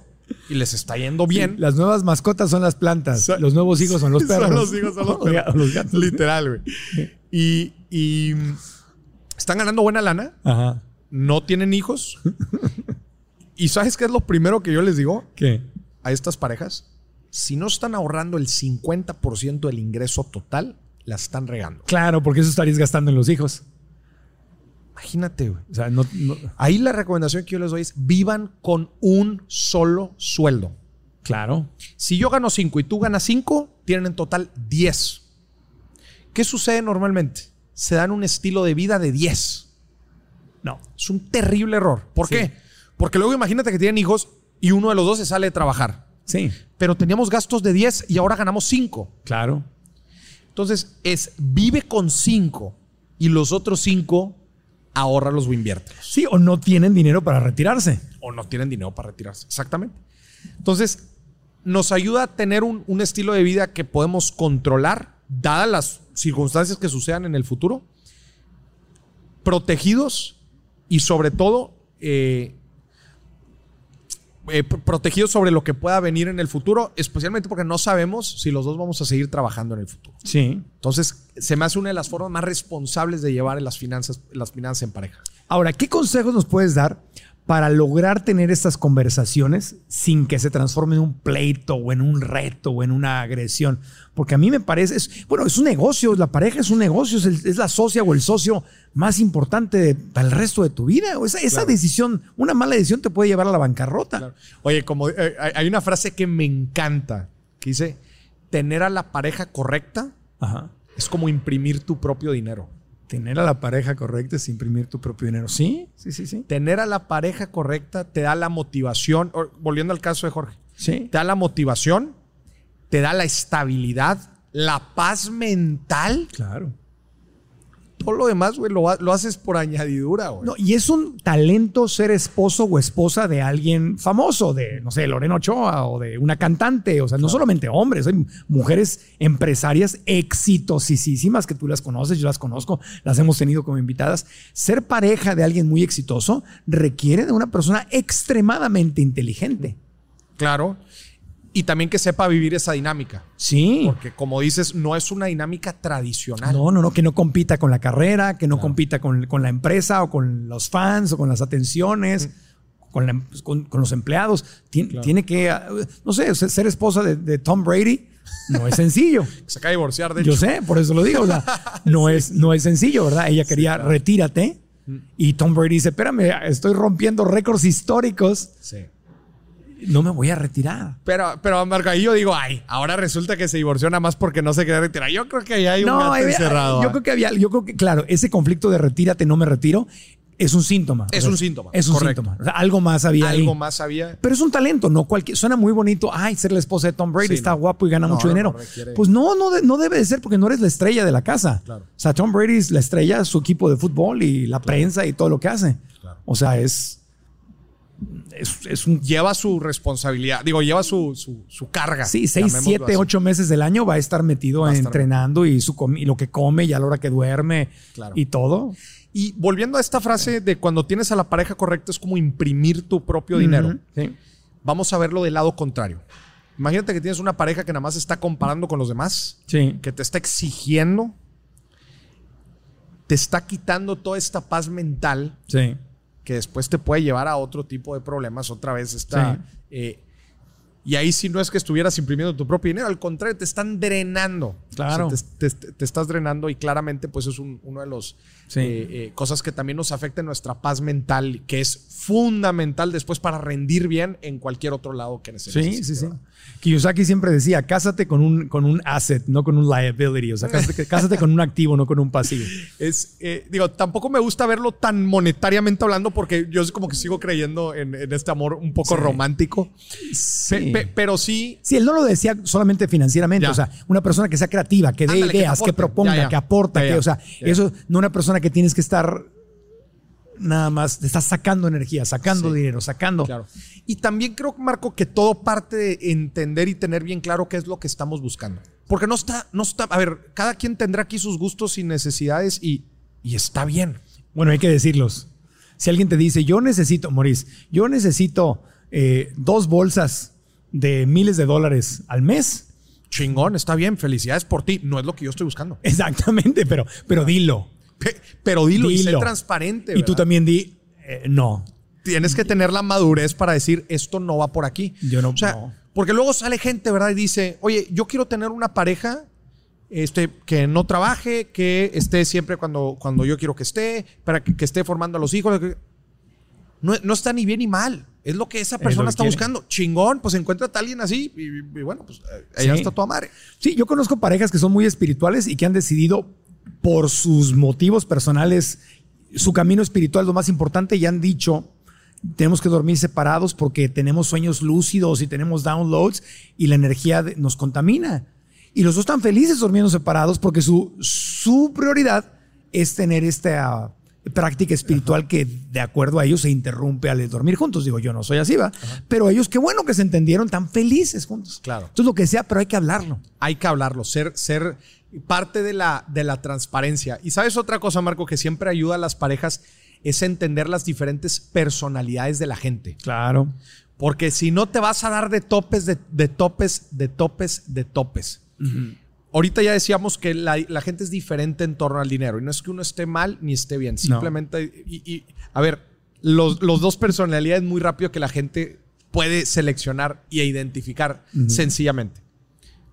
y les está yendo bien. Las nuevas mascotas son las plantas. Los nuevos hijos son los perros. Son los hijos, son los perros. los gatos. Literal, güey. Y, y, mm, están ganando buena lana, Ajá. No tienen hijos. ¿Y sabes qué es lo primero que yo les digo ¿Qué? a estas parejas? Si no están ahorrando el 50% del ingreso total, la están regando. Claro, porque eso estarías gastando en los hijos. Imagínate, güey. O sea, no, no- Ahí la recomendación que yo les doy es vivan con un solo sueldo. Claro. Si yo gano 5 y tú ganas 5, tienen en total 10. ¿Qué sucede normalmente? Se dan un estilo de vida de 10. No. Es un terrible error. ¿Por Sí. qué? Porque luego imagínate que tienen hijos y uno de los dos se sale de trabajar. Sí. Pero teníamos gastos de 10 y ahora ganamos 5. Claro. Entonces es vive con 5 y los otros 5 ahorralos o inviértelos. Sí, o no tienen dinero para retirarse. o no tienen dinero para retirarse. Exactamente. Entonces, nos ayuda a tener un, un estilo de vida que podemos controlar, dadas las circunstancias que sucedan en el futuro, protegidos y sobre todo eh, eh, pr- protegidos sobre lo que pueda venir en el futuro, especialmente porque no sabemos si los dos vamos a seguir trabajando en el futuro. Sí. Entonces, se me hace una de las formas más responsables de llevar las finanzas, las finanzas en pareja. Ahora, ¿qué consejos nos puedes dar para lograr tener estas conversaciones sin que se transforme en un pleito o en un reto o en una agresión? Porque a mí me parece, es, bueno, es un negocio, la pareja es un negocio, es, el- es la socia o el socio más importante de- para el resto de tu vida. O esa, esa Claro. decisión, una mala decisión te puede llevar a la bancarrota. Oye, como eh, hay- hay una frase que me encanta, que dice, tener a la pareja correcta Ajá. es como imprimir tu propio dinero. Tener a la pareja correcta es imprimir tu propio dinero. Sí, sí, sí, sí. Tener a la pareja correcta te da la motivación, volviendo al caso de Jorge, Sí. te da la motivación, te da la estabilidad, la paz mental. Claro. Todo lo demás, güey, lo, lo haces por añadidura, güey. No, y es un talento ser esposo o esposa de alguien famoso, de, no sé, Lorena Ochoa o de una cantante. O sea, no solamente hombres, hay mujeres empresarias exitosísimas que tú las conoces, yo las conozco, las hemos tenido como invitadas. Ser pareja de alguien muy exitoso requiere de una persona extremadamente inteligente. Claro. Y también que sepa vivir esa dinámica. Sí. Porque como dices, no es una dinámica tradicional. No, no, no, que no compita con la carrera, que no compita con, con la empresa o con los fans o con las atenciones, con, la- con- con los empleados. Tien- Tiene que, ah, no sé, ser esposa de, de Tom Brady no es sencillo. Se acaba de divorciar, de Yo hecho. sé, por eso lo digo. o sea, no, es, no es sencillo, ¿verdad? Ella quería retírate y Tom Brady dice, espérame, estoy rompiendo récords históricos, Sí. No me voy a retirar. Pero, pero Marco, ahí yo digo, ay, ahora resulta que se divorció nada más porque no se quería retirar. Yo creo que ahí hay un gato había- encerrado. yo ¿ah? creo que había, yo creo que, claro, ese conflicto de retírate, no me retiro, es un síntoma. Es O sea, un síntoma, Es un correcto. síntoma. O sea, algo más había ahí. Algo más había. Pero es un talento, no cualquier. Suena muy bonito. Ay, ser la esposa de Tom Brady Sí, está no. guapo y gana No, mucho no, dinero. Pues no, no, de- no debe de ser porque no eres la estrella de la casa. Claro. O sea, Tom Brady es la estrella, su equipo de fútbol y la prensa y todo lo que hace. Claro. O sea, es. Es, es un. Lleva su responsabilidad. Digo, lleva su, su, su carga. Sí, seis, siete, ocho meses del año va a estar metido Va a estar- entrenando y, su y lo que come y a la hora que duerme Claro. y todo. Y volviendo a esta frase de cuando tienes a la pareja correcta es como imprimir tu propio dinero. Sí. Vamos a verlo del lado contrario. Imagínate que tienes una pareja que nada más está comparando con los demás, Sí. que te está exigiendo, te está quitando toda esta paz mental Sí. Que después te puede llevar a otro tipo de problemas. Otra vez está. eh, y ahí sí no es que estuvieras imprimiendo tu propio dinero, al contrario, te están drenando. Claro. O sea, te, te- te estás drenando y claramente pues es un- uno de los Sí. eh, eh, cosas que también nos afecta en nuestra paz mental, que es fundamental después para rendir bien en cualquier otro lado que necesites. Sí, sí, sí. Kiyosaki siempre decía, cásate con un, con un asset, no con un liability. O sea, cásate, cásate con un activo, no con un pasivo. Es, eh, digo, tampoco me gusta verlo tan monetariamente hablando porque yo es como que sigo creyendo en, en este amor un poco Sí. romántico. Sí. Pe- pe- pero sí, Sí, él no lo decía solamente financieramente, Ya. o sea, una persona que sea creativa, que dé Ándale, que te ideas, que, aporte. proponga, Ya, ya. que aporta, Ya, que, o sea, Ya. eso, no una persona que tienes que estar nada más, te estás sacando energía, sacando Sí. dinero, sacando. Claro. Y también creo, Marco, que todo parte de entender y tener bien claro qué es lo que estamos buscando. Porque no está, no está, a ver, cada quien tendrá aquí sus gustos y necesidades y, y está bien. Bueno, hay que decirlos. Si alguien te dice, yo necesito, Maurice, yo necesito eh, dos bolsas de miles de dólares al mes, Chingón, está bien, felicidades por ti. No es lo que yo estoy buscando. exactamente, pero, pero dilo. Pe- Pero dilo, y sé Dilo. transparente. Y tú también di, eh, no. Tienes que tener la madurez para decir, esto no va por aquí. Yo no- O sea, no. porque luego sale gente, ¿verdad? Y dice, oye, yo quiero tener una pareja este, que no trabaje, que esté siempre cuando, cuando yo quiero que esté, para que, que esté formando a los hijos. No, no está ni bien ni mal. Es lo que esa persona que está quiere. buscando. Chingón, pues encuéntrate a alguien así y, y bueno, pues eh, allá Sí. está tu madre. Sí, yo conozco parejas que son muy espirituales y que han decidido por sus motivos personales su camino espiritual es lo más importante y han dicho tenemos que dormir separados porque tenemos sueños lúcidos y tenemos downloads y la energía nos contamina. Y los dos están felices durmiendo separados porque su, su prioridad es tener esta práctica espiritual que de acuerdo a ellos se interrumpe al dormir juntos. Digo, yo no soy así, va. Pero ellos, qué bueno que se entendieron tan felices juntos. Claro. Entonces, lo que sea, pero hay que hablarlo. hay que hablarlo, ser, ser parte de la, de la transparencia. Y sabes otra cosa, Marco, que siempre ayuda a las parejas es entender las diferentes personalidades de la gente. Claro. Porque si no te vas a dar de topes, de, de topes, de topes, de topes. Ahorita ya decíamos que la, la gente es diferente en torno al dinero. Y no es que uno esté mal ni esté bien. Simplemente, y, y, a ver, los, los dos personalidades muy rápido que la gente puede seleccionar y identificar sencillamente.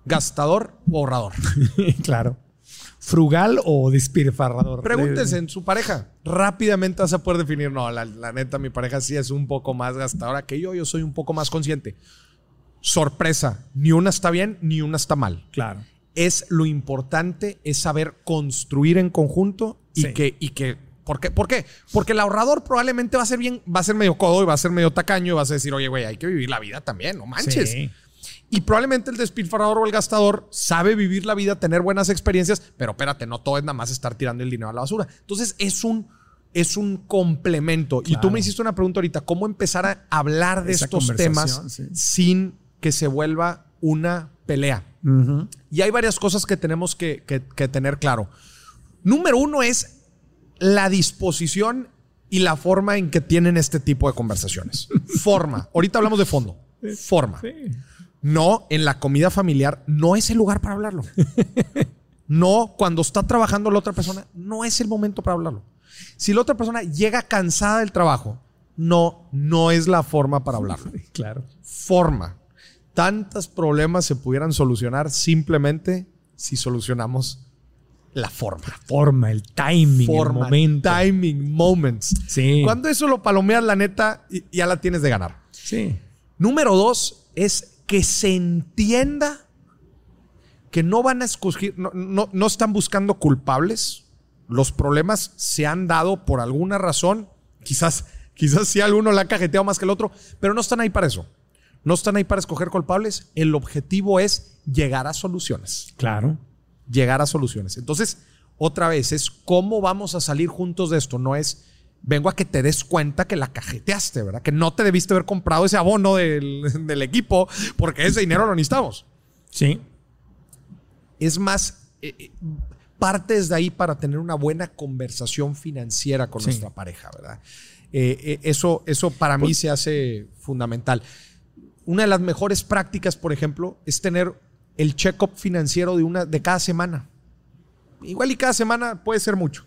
Gastador o ahorrador. claro. ¿Frugal o despilfarrador? Pregúntense en su pareja. Rápidamente vas a poder definir, no, la, la neta, mi pareja sí es un poco más gastadora que yo, yo soy un poco más consciente. Sorpresa, ni una está bien, ni una está mal. Claro. Es lo importante, es saber construir en conjunto y Sí. que, y que, ¿por qué? ¿por qué? Porque el ahorrador probablemente va a ser bien, va a ser medio codo y va a ser medio tacaño y vas a decir, oye, güey, hay que vivir la vida también, no manches. Sí. Y probablemente el despilfarrador o el gastador sabe vivir la vida, tener buenas experiencias, pero espérate, no todo es nada más estar tirando el dinero a la basura. Entonces es un, es un complemento. Y tú me hiciste una pregunta ahorita, ¿cómo empezar a hablar de Esa estos temas sí. sin que se vuelva una pelea? Y hay varias cosas que tenemos que, que- que tener claro. Número uno es la disposición y la forma en que tienen este tipo de conversaciones. Forma. Ahorita hablamos de fondo. Forma. No, en la comida familiar no es el lugar para hablarlo. No, cuando está trabajando la otra persona, no es el momento para hablarlo. Si la otra persona llega cansada del trabajo, no, no es la forma para hablarlo Claro. forma. Tantos problemas se pudieran solucionar simplemente si solucionamos la forma. Forma, el timing, Forma, el momento. timing, moments. Sí. Cuando eso lo palomeas, la neta, ya la tienes de ganar. Sí. Número dos es que se entienda que no van a escoger, no, no- no están buscando culpables. Los problemas se han dado por alguna razón. Quizás, quizás si alguno la ha cajeteado más que el otro, pero no están ahí para eso. No están ahí para escoger culpables. El objetivo es llegar a soluciones. Claro. Llegar a soluciones. Entonces, otra vez, es cómo vamos a salir juntos de esto. No es, vengo a que te des cuenta que la cajeteaste, ¿verdad? Que no te debiste haber comprado ese abono del, del equipo porque ese dinero lo necesitamos. Sí. Es más, eh, eh, partes de ahí para tener una buena conversación financiera con Sí. nuestra pareja, ¿verdad? Eh, eh, eso, eso para mí se hace fundamental. Una de las mejores prácticas, por ejemplo, es tener el check-up financiero de, una, de cada semana. Igual y cada semana puede ser mucho.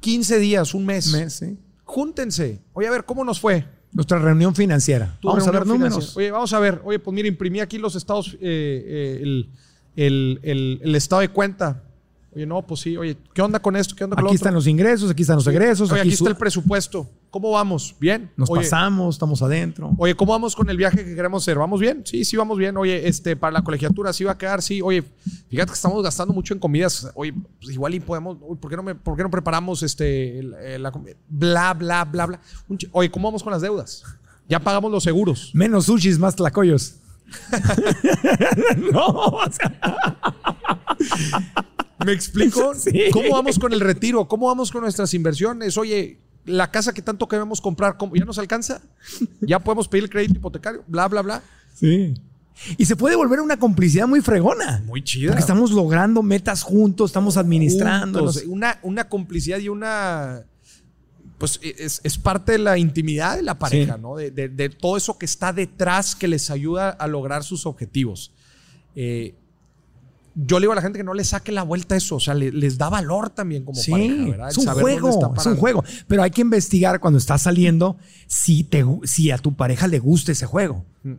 15 días, un mes. Mes, sí. Júntense. Oye, a ver, ¿cómo nos fue? Nuestra reunión financiera. Vamos a ver números. financiera. Oye, vamos a ver. Oye, pues mira, imprimí aquí los estados, eh, eh, el- el, el- el estado de cuenta. Oye, no, pues sí, oye, ¿qué onda con esto? ¿Qué onda con lo Aquí otro? están los ingresos, aquí están los egresos. Oye, aquí está el presupuesto. ¿Cómo vamos? ¿Bien? Nos Oye, pasamos, estamos adentro. Oye, ¿cómo vamos con el viaje que queremos hacer? ¿Vamos bien? Sí, sí, vamos bien. Oye, este, para la colegiatura sí va a quedar, sí. Oye, fíjate que estamos gastando mucho en comidas. Oye, pues igual y podemos, uy, ¿por qué no, me, por qué no preparamos este, la comida? Bla, bla, bla, bla. Oye, ¿cómo vamos con las deudas? Ya pagamos los seguros. Menos sushis, más tlacoyos. no, o sea, ¿Me explico? Sí. ¿Cómo vamos con el retiro? ¿Cómo vamos con nuestras inversiones? Oye, la casa que tanto queremos comprar, ¿cómo? ¿ya nos alcanza? ¿Ya podemos pedir el crédito hipotecario? Bla, bla, bla. sí. Y se puede volver una complicidad muy fregona. Muy chida. Porque estamos logrando metas juntos, estamos administrando. juntos, Una, una complicidad y una. Pues es, es parte de la intimidad de la pareja, Sí. ¿no? De, de- de todo eso que está detrás que les ayuda a lograr sus objetivos. Eh, yo le digo a la gente que no le saque la vuelta a eso, o sea, le- les da valor también como Sí, pareja, ¿verdad? El es un saber dónde está juego, es un juego. Pero hay que investigar cuando estás saliendo si, te, gu- si a tu pareja le gusta ese juego. Mm.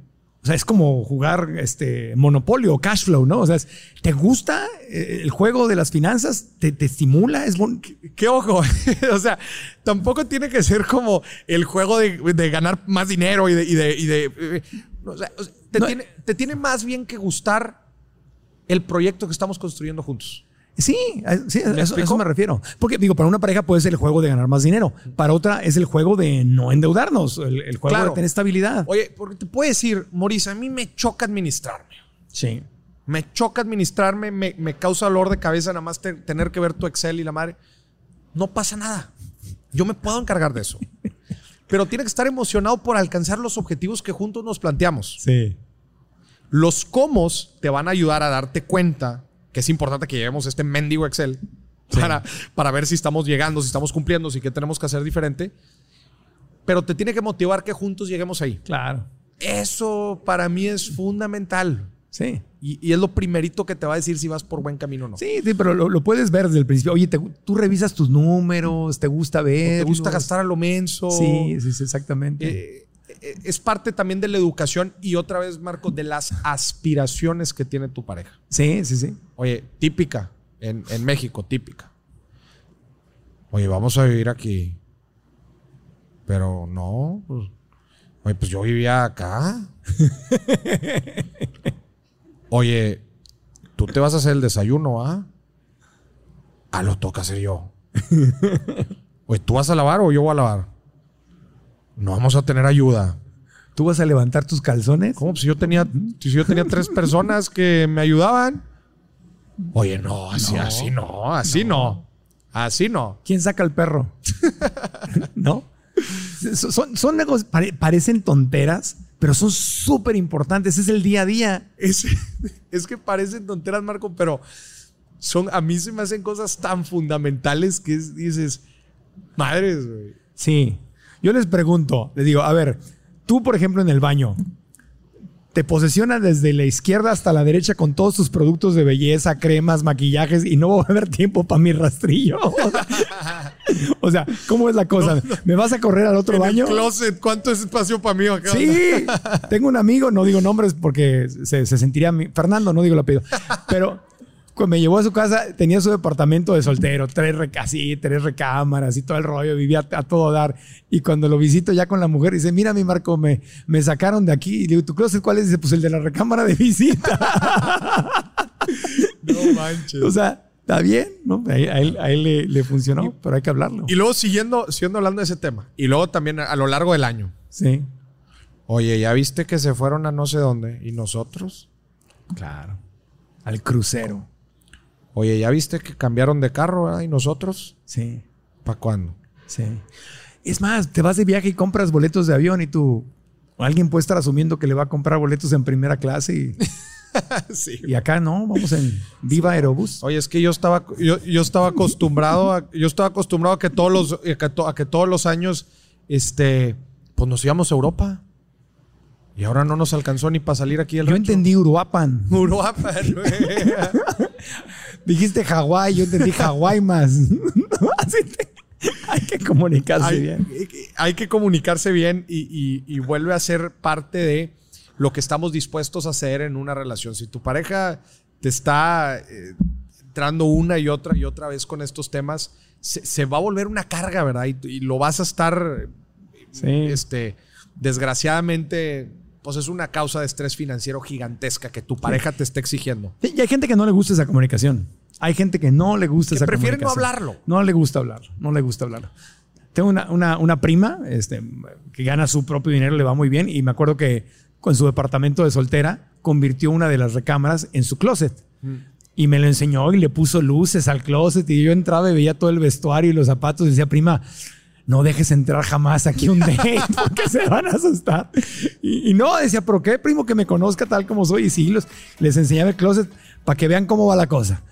O sea, es como jugar este monopolio o cash flow, ¿no? O sea, es- ¿te gusta eh, el juego de las finanzas? ¿Te, te estimula? ¿Es bon- qué ojo, o sea, tampoco tiene que ser como el juego de, de ganar más dinero y de... y de- y de, eh, o sea, o sea, te, No. tiene, te tiene más bien que gustar el proyecto que estamos construyendo juntos. Sí, a- sí, a eso, me refiero. Porque digo, para una pareja puede ser el juego de ganar más dinero. Para otra es el juego de no endeudarnos, el, el juego Claro. de tener estabilidad. Oye, porque te puedo decir, Maurice, a mí me choca administrarme. Sí. Me choca administrarme, me, me causa dolor de cabeza nada más te- tener que ver tu Excel y la madre. No pasa nada. Yo me puedo encargar de eso. Pero tiene que estar emocionado por alcanzar los objetivos que juntos nos planteamos. Sí. Los cómo te van a ayudar a darte cuenta que es importante que llevemos este mendigo Excel para, para ver si estamos llegando, si estamos cumpliendo, si qué tenemos que hacer diferente. Pero te tiene que motivar que juntos lleguemos ahí. Claro. Eso para mí es fundamental. Sí. Y, y es lo primerito que te va a decir si vas por buen camino o no. Sí, sí, pero lo, lo puedes ver desde el principio. Oye, te- tú revisas tus números, te gusta ver. ¿Te gusta gastar a lo menso? Sí, sí, exactamente. Eh, es parte también de la educación y otra vez, Marco, de las aspiraciones que tiene tu pareja. sí, sí, sí. Oye, típica, en, en México, típica. Oye, vamos a vivir aquí. Pero no, pues, oye, pues yo vivía acá. Oye, tú te vas a hacer el desayuno, ¿ah? Ah, lo toca hacer yo. Oye, ¿tú vas a lavar o yo voy a lavar? No vamos a tener ayuda. ¿Tú vas a levantar tus calzones? ¿Cómo? Si yo tenía, si yo tenía tres personas que me ayudaban. Oye, no, así no, así no, así no. Así no. ¿Quién saca el perro? ¿No? Son, son, negocios- pare- parecen tonteras, pero son súper importantes. Es el día a día. Es, es que parecen tonteras, Marco, pero son, a mí se me hacen cosas tan fundamentales que es- dices, madres, güey. Sí. Yo les pregunto, les digo, a ver, tú, por ejemplo, en el baño, te posesionas desde la izquierda hasta la derecha con todos tus productos de belleza, cremas, maquillajes y no va a haber tiempo para mi rastrillo. o sea, ¿cómo es la cosa? ¿Me vas a correr al otro En baño? el closet, ¿cuánto es espacio para mí acá? Sí, tengo un amigo, no digo nombres porque se, se sentiría mi- Fernando, no digo el apellido, pero me llevó a su casa tenía su departamento de soltero, tres así, tres recámaras y todo el rollo, vivía a, a todo dar. Y cuando lo visito ya con la mujer, dice, mira mi Marco, me, me sacaron de aquí. Y le digo, ¿tu closet cuál es? Dice, pues el de la recámara de visita. No manches. o sea, está bien, ¿no? A él, a él- le, le funcionó, pero hay que hablarlo. y luego siguiendo, siguiendo hablando de ese tema. Y luego también a, a lo largo del año. Sí, Oye, ¿ya viste que se fueron a no sé dónde? ¿Y nosotros? claro. Al crucero. Oye, ¿ya viste que cambiaron de carro? verdad? ¿Y nosotros? Sí. ¿Para cuándo? Sí. Es más, te vas de viaje y compras boletos de avión y tú. Alguien puede estar asumiendo que le va a comprar boletos en primera clase y, sí. y acá no, vamos en Viva Aerobús. Oye, es que yo estaba, yo, yo estaba acostumbrado a, yo estaba acostumbrado a que todos los, a que, to- a que todos los años, este, pues nos íbamos a Europa. Y ahora no nos alcanzó ni para salir aquí del Yo rancho. entendí Uruapan. Güey. Dijiste Hawái, yo entendí Hawái más. Así te- hay que comunicarse hay, bien. hay que comunicarse bien y, y- y vuelve a ser parte de lo que estamos dispuestos a hacer en una relación. Si tu pareja te está eh, entrando una y otra y otra vez con estos temas, se, se va a volver una carga, ¿verdad? Y, y lo vas a estar, Sí. este, desgraciadamente, pues es una causa de estrés financiero gigantesca que tu pareja te está exigiendo. Y hay gente que no le gusta esa comunicación. Hay gente que no le gusta Que esa prefiere no hablarlo. No le gusta hablarlo. No le gusta hablarlo. Tengo una, una- una prima este, que gana su propio dinero, le va muy bien. Y me acuerdo que con su departamento de soltera convirtió una de las recámaras en su closet. Y me lo enseñó y le puso luces al closet. Y yo entraba y veía todo el vestuario y los zapatos. Y decía, prima, no dejes entrar jamás aquí un date porque se van a asustar. Y, y no, decía, pero qué, primo, que me conozca tal como soy. Y sí, los, les enseñaba el closet para que vean cómo va la cosa.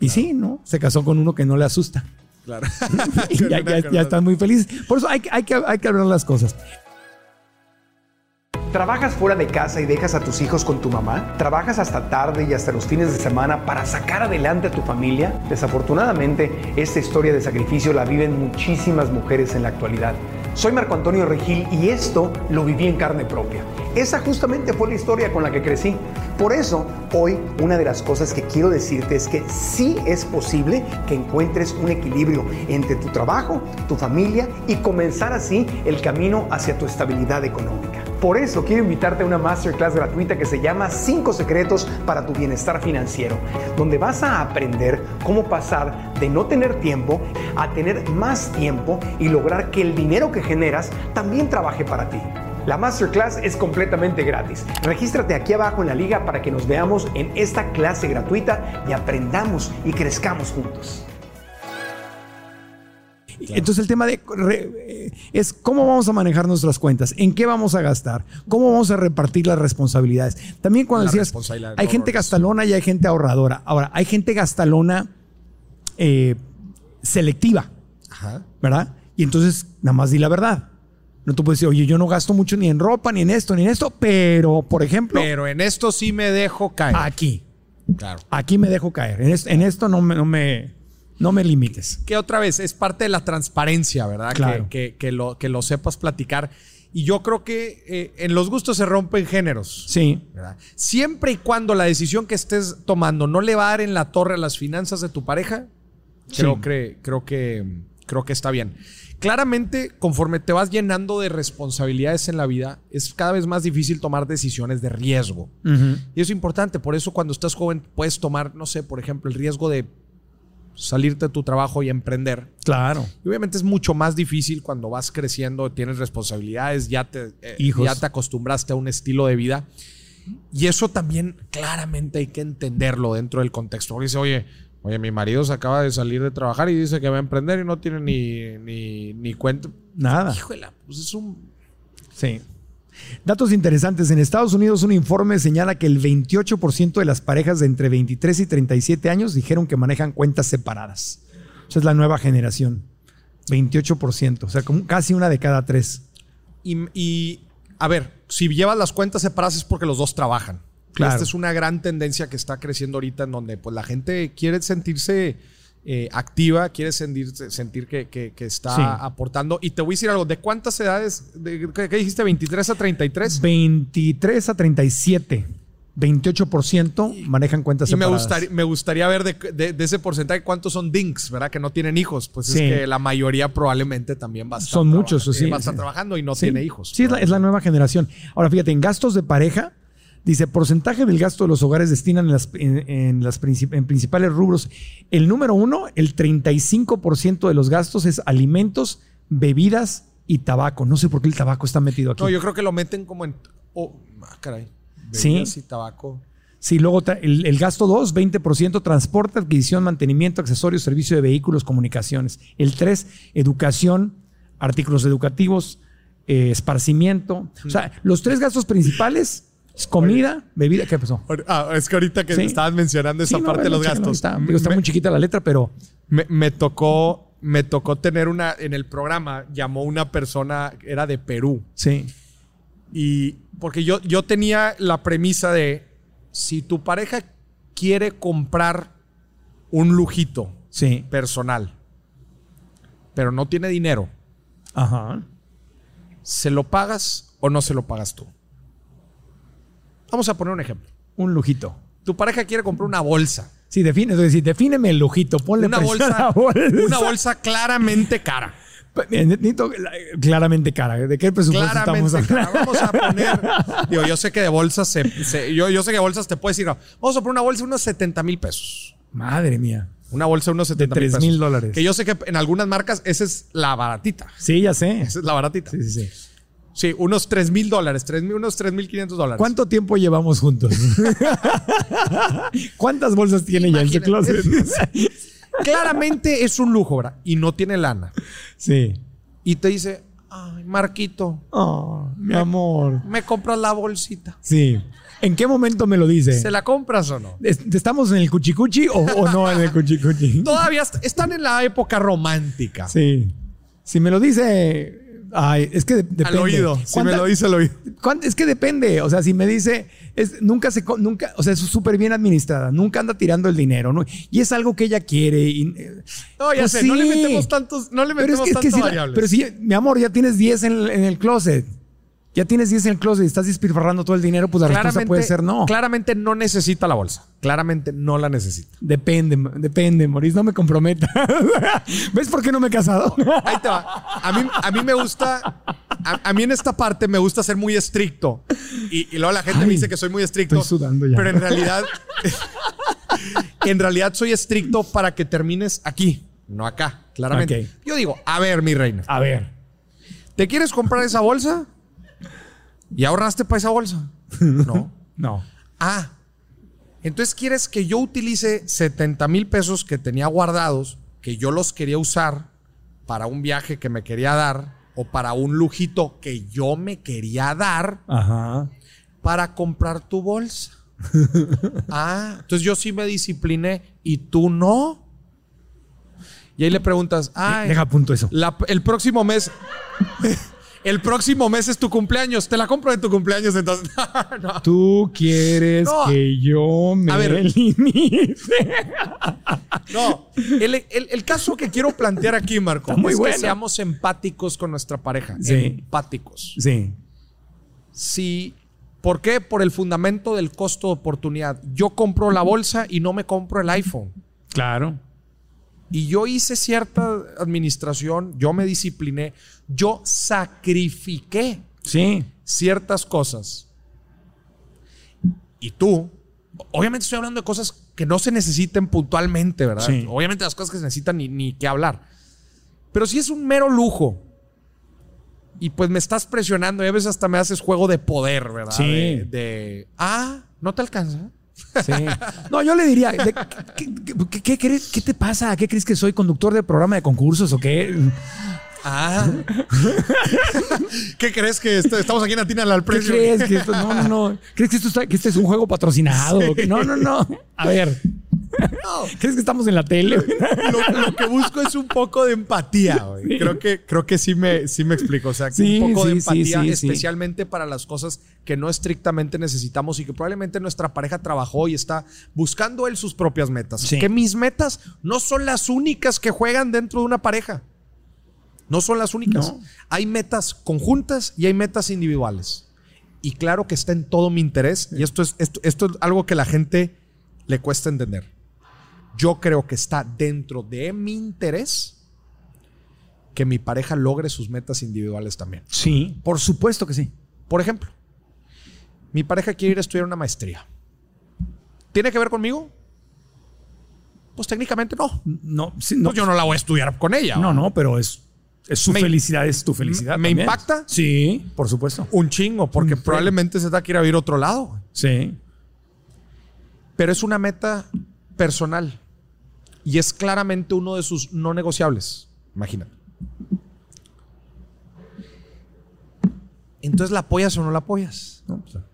Y sí, ¿no? Se casó con uno que no le asusta. Claro. Y ya, ya- ya están muy felices. Por eso hay, que- hay, que, hay que hablar las cosas. ¿Trabajas fuera de casa y dejas a tus hijos con tu mamá? ¿Trabajas hasta tarde y hasta los fines de semana para sacar adelante a tu familia? Desafortunadamente, esta historia de sacrificio la viven muchísimas mujeres en la actualidad. Soy Marco Antonio Regil y esto lo viví en carne propia. Esa justamente fue la historia con la que crecí. Por eso, hoy una de las cosas que quiero decirte es que sí es posible que encuentres un equilibrio entre tu trabajo, tu familia y comenzar así el camino hacia tu estabilidad económica. Por eso quiero invitarte a una masterclass gratuita que se llama 5 secretos para tu bienestar financiero, donde vas a aprender cómo pasar de no tener tiempo a tener más tiempo y lograr que el dinero que generas también trabaje para ti. La masterclass es completamente gratis. Regístrate aquí abajo en la liga para que nos veamos en esta clase gratuita y aprendamos y crezcamos juntos. Entonces el tema de re- eh, es cómo vamos a manejar nuestras cuentas, en qué vamos a gastar, cómo vamos a repartir las responsabilidades. También cuando La decías, hay no gente gastalona y hay gente ahorradora. Ahora, hay gente gastalona eh, selectiva, Ajá. ¿verdad? Y entonces nada más di la verdad. No tú puedes decir, oye, yo no gasto mucho ni en ropa, ni en esto, ni en esto, pero, por ejemplo, Pero en esto sí me dejo caer. aquí, Claro. aquí me dejo caer. En, es- en esto no me, no, me, no me limites. que otra vez es parte de la transparencia, ¿verdad? Claro. Que, que- que lo, que lo sepas platicar. Y yo creo que eh, en los gustos se rompen géneros. Sí, ¿verdad? Siempre y cuando la decisión que estés tomando no le va a dar en la torre a las finanzas de tu pareja, creo, Sí. que, creo, que, creo que está bien. Claramente, conforme te vas llenando de responsabilidades en la vida, es cada vez más difícil tomar decisiones de riesgo. Y eso es importante. Por eso cuando estás joven puedes tomar, no sé, por ejemplo, el riesgo de salirte de tu trabajo y emprender. claro. Y obviamente es mucho más difícil cuando vas creciendo, tienes responsabilidades, ya te, eh, Hijos. ya te acostumbraste a un estilo de vida. Y eso también claramente hay que entenderlo dentro del contexto. Porque dice, oye, oye, mi marido se acaba de salir de trabajar y dice que va a emprender y no tiene ni, ni, ni cuenta. Nada. Híjole, pues es un... Sí. Datos interesantes. En Estados Unidos un informe señala que el 28% de las parejas de entre 23 y 37 años dijeron que manejan cuentas separadas. O sea, es la nueva generación. 28%. O sea, como casi una de cada tres. Y, y, a ver, si llevas las cuentas separadas es porque los dos trabajan. Claro. Esta es una gran tendencia que está creciendo ahorita en donde pues, la gente quiere sentirse eh, activa, quiere sentirse- sentir que, que- que está Sí. aportando. Y te voy a decir algo, ¿de cuántas edades? De, ¿qué, dijiste? ¿23 a 33? 23 a 37. 28% manejan cuentas Y me separadas. gustaría, me gustaría ver de, de- de ese porcentaje cuántos son dinks, ¿verdad? Que no tienen hijos. Pues Sí. es que la mayoría probablemente también va a estar Son muchos, trabajando, sí, va a estar sí. trabajando y no tiene hijos. Sí, es la, es la nueva generación. Ahora, fíjate, en gastos de pareja, dice, porcentaje del gasto de los hogares destinan en, las, en, en las princip- en principales rubros. El número uno, el 35% de los gastos es alimentos, bebidas y tabaco. No sé por qué el tabaco está metido aquí. No, yo creo que lo meten como en. Oh, ah, caray. Sí. Bebidas y tabaco. Sí, luego el, el gasto 2, 20%, transporte, adquisición, mantenimiento, accesorios, servicio de vehículos, comunicaciones. El 3, educación, artículos educativos, eh, esparcimiento. O sea, los tres gastos principales comida, bebida. ¿Qué pasó? Ah, es que ahorita que Sí. estabas mencionando esa Sí, no, parte de los gastos. Está, me, digo, está muy chiquita la letra, pero me- me tocó, me tocó tener una. En el programa llamó una persona, era de Perú. sí. Y porque yo, yo tenía la premisa de si tu pareja quiere comprar un lujito Sí. personal, pero no tiene dinero, Ajá. ¿se lo pagas o no se lo pagas tú? Vamos a poner un ejemplo. Un lujito. Tu pareja quiere comprar una bolsa. Sí, define, entonces, defíneme el lujito, ponle Una bolsa, a la bolsa. una bolsa claramente cara. Eh, Necesito la- claramente cara. ¿De qué presupuesto estamos Claramente cara. hablando? Vamos a poner. Digo, yo sé que de bolsas se, se- yo, yo sé que de bolsas te puedes ir. Vamos a poner una bolsa de unos 70 mil pesos. Madre mía. Una bolsa de unos 70 mil 3 pesos. mil dólares. Que yo sé que en algunas marcas esa es la baratita. Sí, ya sé. Esa es la baratita. Sí, sí, sí. Sí, unos 3 mil dólares. tres mil- unos 3 mil 500 dólares. ¿Cuánto tiempo llevamos juntos? ¿Cuántas bolsas tiene ya en su closet? Claramente es un lujo, ¿verdad? Y no tiene lana. sí. Y te dice, ay, Marquito, Oh, mi amor. ¿me compras la bolsita? Sí. ¿En qué momento me lo dice? ¿Se la compras o no? ¿Es- ¿Estamos en el cuchicuchi o, o no en el cuchicuchi? Todavía est- están en la época romántica. Sí. Si me lo dice. Ay, es que de- depende. Al oído. Si me ¿Cuánta- lo dice al oído. Es que depende. O sea, si me dice. Es, nunca se. Nunca, o sea, es súper bien administrada. Nunca anda tirando el dinero. ¿no? Y es algo que ella quiere. y, eh, No, ya pues sé, no le metemos tantos, no le Pero es metemos que, es que si la- pero si, mi amor, ya tienes 10 en, en el closet. Ya tienes 10 en el closet y estás despilfarrando todo el dinero, pues la respuesta puede ser no. Claramente no necesita la bolsa. Claramente no la necesita. Depende, depende, Maurice, no me comprometa. ¿Ves por qué no me he casado? Ahí te va. A mí, a mí me gusta. A, a mí en esta parte me gusta ser muy estricto. Y, y luego la gente Ay, me dice que soy muy estricto. estoy sudando ya. Pero en realidad. en realidad soy estricto para que termines aquí, no acá, claramente. Yo digo, a ver, mi reina. A ver. ¿Te quieres comprar esa bolsa? ¿Y ahorraste para esa bolsa? No. No. Ah, entonces quieres que yo utilice 70 mil pesos que tenía guardados, que yo los quería usar para un viaje que me quería dar o para un lujito que yo me quería dar Ajá. para comprar tu bolsa. ah, entonces yo sí me discipliné y tú no. Y ahí le preguntas, ay, Deja punto eso. la- el próximo mes. El próximo mes es tu cumpleaños. Te la compro de tu cumpleaños, entonces. No. Tú quieres No. que yo me A ver. No, el, el- el caso que quiero plantear aquí, Marco, Está muy es que seamos empáticos con nuestra pareja. Sí. Empáticos. Sí. Si, ¿Por qué? Por el fundamento del costo de oportunidad. Yo compro la bolsa y no me compro el iPhone. Claro. Y yo hice cierta administración, yo me discipliné, yo sacrifiqué Sí. ciertas cosas. Y tú, obviamente estoy hablando de cosas que no se necesiten puntualmente, ¿verdad? Sí. Obviamente las cosas que se necesitan ni, ni que hablar. Pero si es un mero lujo y pues me estás presionando y a veces hasta me haces juego de poder, ¿verdad? Sí. De, de, ah, no te alcanza. Sí. No, yo le diría, ¿qué, qué- qué crees- qué te pasa? ¿Qué crees que soy conductor de programa de concursos o qué? Ah. ¿Qué crees que esto- estamos aquí en Atina al ¿Qué crees? Que esto, no, no, no. ¿Crees que esto está- que este es un juego patrocinado? No, no, no. A ver. ¿Crees que estamos en la tele? lo, lo que busco es un poco de empatía. güey. Creo que, creo que sí me, sí me explico. O sea, que Sí, un poco de empatía, especialmente para las cosas que no estrictamente necesitamos y que probablemente nuestra pareja trabajó y está buscando él sus propias metas. Que mis metas no son las únicas que juegan dentro de una pareja. No son las únicas. No. Hay metas conjuntas y hay metas individuales. Y claro que está en todo mi interés. Y esto es, esto, esto es algo que la gente le cuesta entender. Yo creo que está dentro de mi interés que mi pareja logre sus metas individuales también. Sí, por supuesto que sí. Por ejemplo, mi pareja quiere ir a estudiar una maestría. ¿Tiene que ver conmigo? Pues técnicamente no. No, sí, no, Pues yo no la voy a estudiar con ella. no, no, pero es, es su Me- felicidad, es tu felicidad. ¿Me también. impacta? Sí, por supuesto. Un chingo, porque Sí. probablemente se da que ir a vivir a otro lado. Sí. Pero es una meta personal. Y es claramente uno de sus no negociables. Imagínate. Entonces, ¿la apoyas o no la apoyas? sea,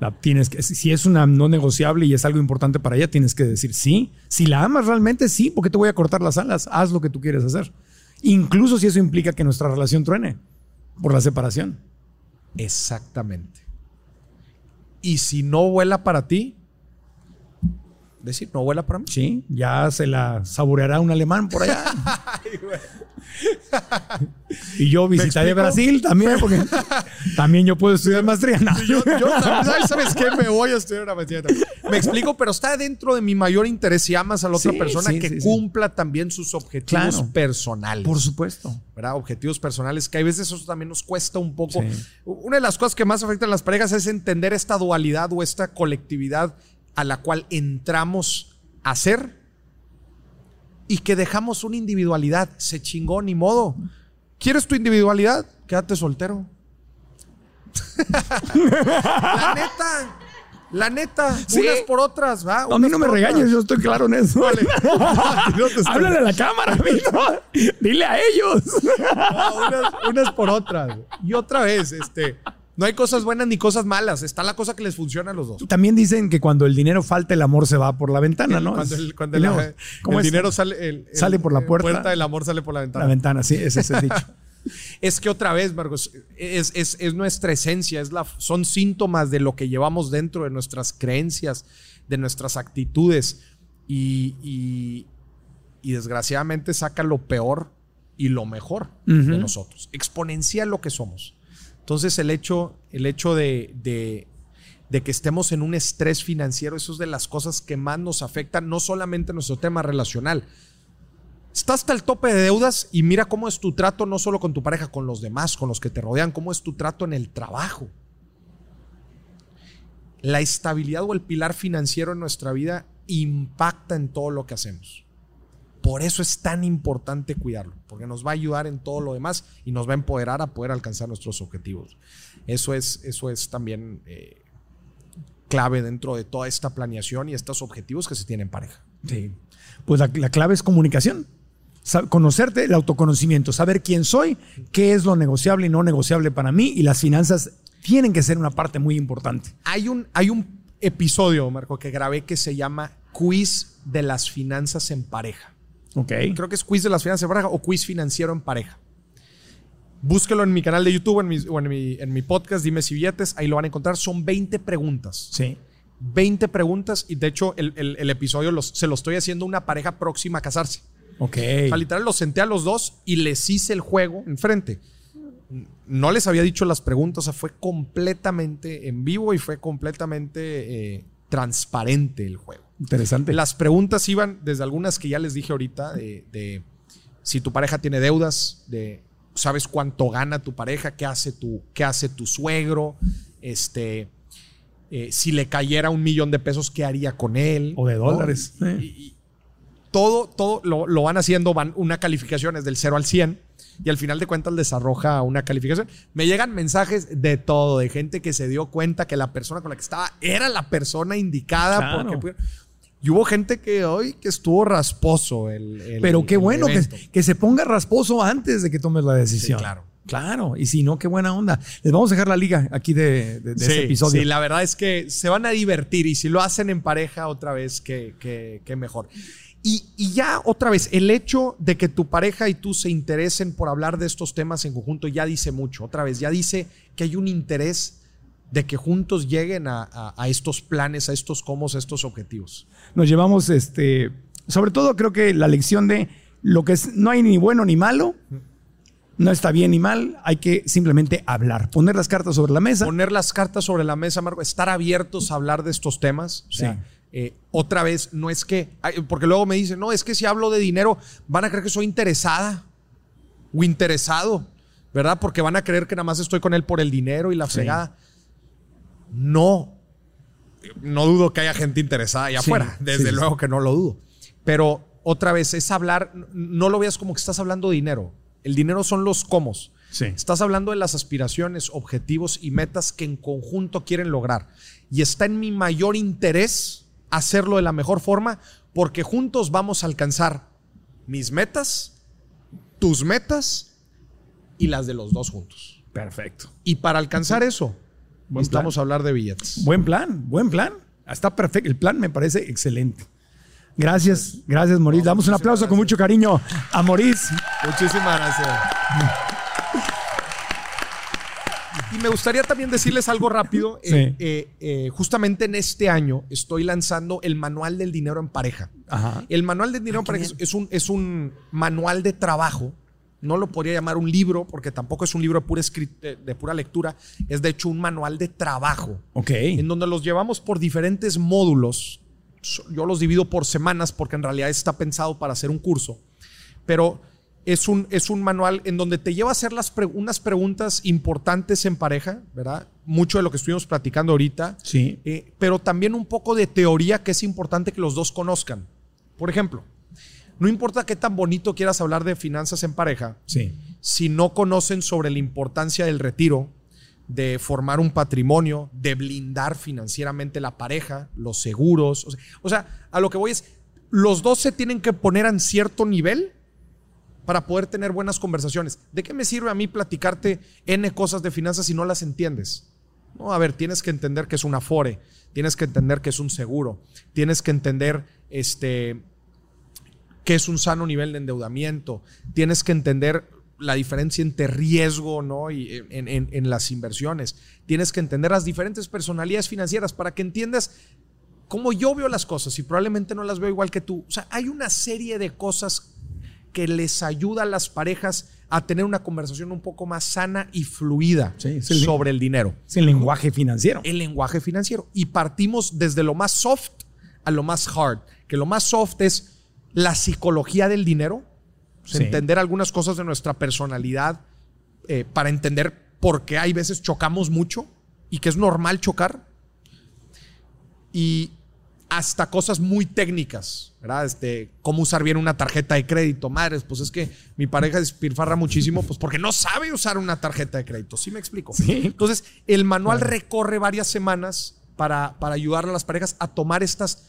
la tienes que, si es una no negociable y es algo importante para ella, tienes que decir sí. Si la amas realmente, sí, ¿por qué te voy a cortar las alas? Haz lo que tú quieres hacer. Incluso si eso implica que nuestra relación truene por la separación. Exactamente. Y si no vuela para ti, decir, no vuela para mí. Sí, ya se la saboreará un alemán por allá. y yo visitaré? Brasil también, porque también yo puedo estudiar maestría. No. Yo, yo ¿sabes, ¿sabes qué? Me voy a estudiar una maestría también. Me explico, pero está dentro de mi mayor interés si amas a la otra Sí, persona sí, que sí, cumpla también sus objetivos Claro. personales. Por supuesto. ¿verdad? Objetivos personales, que a veces eso también nos cuesta un poco. Una de las cosas que más afectan a las parejas es entender esta dualidad o esta colectividad a la cual entramos a ser y que dejamos una individualidad. Se chingó, ni modo. ¿Quieres tu individualidad? Quédate soltero. la neta. La neta, Sí. unas por otras, ¿va? A mí no me regañes, otras. yo estoy claro en eso. No te estoy- Háblale a la cámara, amigo. Dile a ellos. No, unas, unas por otras. Y otra vez, este, no hay cosas buenas ni cosas malas. Está la cosa que les funciona a los dos. También dicen que cuando el dinero falta, el amor se va por la ventana, ¿no? Cuando el, cuando Dinero. la- ¿Cómo el dinero sale, el- Sale por la el puerta. el amor sale por la ventana. La ventana, sí, ese es el dicho. Es que otra vez, Marcos, es, es- es nuestra esencia, es la, son síntomas de lo que llevamos dentro, de nuestras creencias, de nuestras actitudes. Y, y- y desgraciadamente saca lo peor y lo mejor de nosotros. Exponencial lo que somos. Entonces, el hecho, el hecho de, de- que estemos en un estrés financiero, eso es de las cosas que más nos afectan, no solamente nuestro tema relacional, Está hasta el tope de deudas y mira cómo es tu trato no solo con tu pareja, con los demás, con los que te rodean, cómo es tu trato en el trabajo. La estabilidad o el pilar financiero en nuestra vida impacta en todo lo que hacemos. Por eso es tan importante cuidarlo, porque nos va a ayudar en todo lo demás y nos va a empoderar a poder alcanzar nuestros objetivos. Eso es, eso es también eh, clave dentro de toda esta planeación y estos objetivos que se tienen en pareja. Sí. Pues la, la clave es comunicación. Conocerte, el autoconocimiento, saber quién soy, qué es lo negociable y no negociable para mí y las finanzas tienen que ser una parte muy importante. Hay un, hay un episodio, Marco, que grabé que se llama Quiz de las finanzas en pareja. Creo que es Quiz de las finanzas en pareja o Quiz financiero en pareja. Búsquelo en mi canal de YouTube en mi- o en mi, en mi podcast, Dime si billetes, ahí lo van a encontrar. Son 20 preguntas. Sí. 20 preguntas y de hecho el, el- el episodio los- se lo estoy haciendo a una pareja próxima a casarse. Ok. O sea, literal los senté a los dos y les hice el juego enfrente. No les había dicho las preguntas, o sea, fue completamente en vivo y fue completamente eh, transparente el juego. Interesante. Las preguntas iban desde algunas que ya les dije ahorita, de, de si tu pareja tiene deudas, de sabes cuánto gana tu pareja, qué hace tu, qué hace tu suegro, este, eh, si le cayera un millón de pesos, ¿qué haría con él? O de ¿No? dólares. Y- y todo, todo lo, lo van haciendo, van una calificación es del 0 al 100 y al final de cuentas les arroja una calificación. Me llegan mensajes de todo, de gente que se dio cuenta que la persona con la que estaba era la persona indicada. Claro. Porque, y hubo gente que hoy que estuvo rasposo el, el- Pero qué el bueno que, que se ponga rasposo antes de que tomes la decisión. Sí, claro. Claro. Y si no, qué buena onda. Les vamos a dejar la liga aquí de, de- de Sí, ese episodio. sí, la verdad es que se van a divertir y si lo hacen en pareja otra vez, que, que- que mejor. Y, y ya otra vez, el hecho de que tu pareja y tú se interesen por hablar de estos temas en conjunto ya dice mucho. Otra vez, ya dice que hay un interés de que juntos lleguen a, a- a estos planes, a estos comos, a estos objetivos. Nos llevamos, este, sobre todo creo que la lección de lo que es, no hay ni bueno ni malo, no está bien ni mal, hay que simplemente hablar, poner las cartas sobre la mesa. Poner las cartas sobre la mesa, Marco, estar abiertos a hablar de estos temas. O sea, Sí. eh, otra vez, no es que, porque luego me dicen, no, es que si hablo de dinero, van a creer que soy interesada o interesado, ¿verdad? Porque van a creer que nada más estoy con él por el dinero y la fregada. No, no dudo que haya gente interesada allá Sí, afuera, desde sí, luego que no lo dudo. Pero otra vez, es hablar, no lo veas como que estás hablando de dinero. El dinero son los comos. Sí. Estás hablando de las aspiraciones, objetivos y metas que en conjunto quieren lograr. Y está en mi mayor interés hacerlo de la mejor forma porque juntos vamos a alcanzar mis metas, tus metas y las de los dos juntos. Perfecto. Y para alcanzar eso, Buen necesitamos hablar de billetes. Buen plan, buen plan. Está perfecto. El plan me parece excelente. Gracias, gracias, Moris. Damos un aplauso con mucho cariño a Moris. Muchísimas gracias. Y me gustaría también decirles algo rápido. Eh, Sí. eh, eh, justamente en este año estoy lanzando el manual del dinero en pareja. Ajá. El manual del dinero en pareja es- es un, es un manual de trabajo no lo podría llamar un libro, porque tampoco es un libro de pura, de, pura lectura, es de hecho un manual de trabajo, Ok. en donde los llevamos por diferentes módulos. Yo los divido por semanas porque en realidad está pensado para hacer un curso, pero es un, es un manual en donde te lleva a hacer las pre- unas preguntas importantes en pareja, ¿verdad? Mucho de lo que estuvimos platicando ahorita, Sí. eh, pero también un poco de teoría que es importante que los dos conozcan. Por ejemplo, no importa qué tan bonito quieras hablar de finanzas en pareja, Sí. si no conocen sobre la importancia del retiro, de formar un patrimonio, de blindar financieramente la pareja, los seguros. O sea, o sea, a lo que voy es, los dos se tienen que poner en cierto nivel para poder tener buenas conversaciones. ¿De qué me sirve a mí platicarte N cosas de finanzas si no las entiendes? No, a ver, tienes que entender que es un afore, tienes que entender que es un seguro, tienes que entender este, qué es un sano nivel de endeudamiento, tienes que entender la diferencia entre riesgo ¿no? y en, en- en las inversiones, tienes que entender las diferentes personalidades financieras para que entiendas cómo yo veo las cosas y probablemente no las veo igual que tú. O sea, hay una serie de cosas que les ayuda a las parejas a tener una conversación un poco más sana y fluida Sí, es el- sobre el dinero Es el lenguaje financiero. el lenguaje financiero. Y partimos desde lo más soft a lo más hard. Que lo más soft es la psicología del dinero, Sí. entender algunas cosas de nuestra personalidad eh, para entender por qué hay veces chocamos mucho y que es normal chocar. Y hasta cosas muy técnicas, ¿verdad? Este, cómo usar bien una tarjeta de crédito. Madres, pues es que mi pareja despilfarra muchísimo, pues porque no sabe usar una tarjeta de crédito. ¿Sí me explico? Sí. Entonces, el manual recorre varias semanas para, para ayudar a las parejas a tomar estas,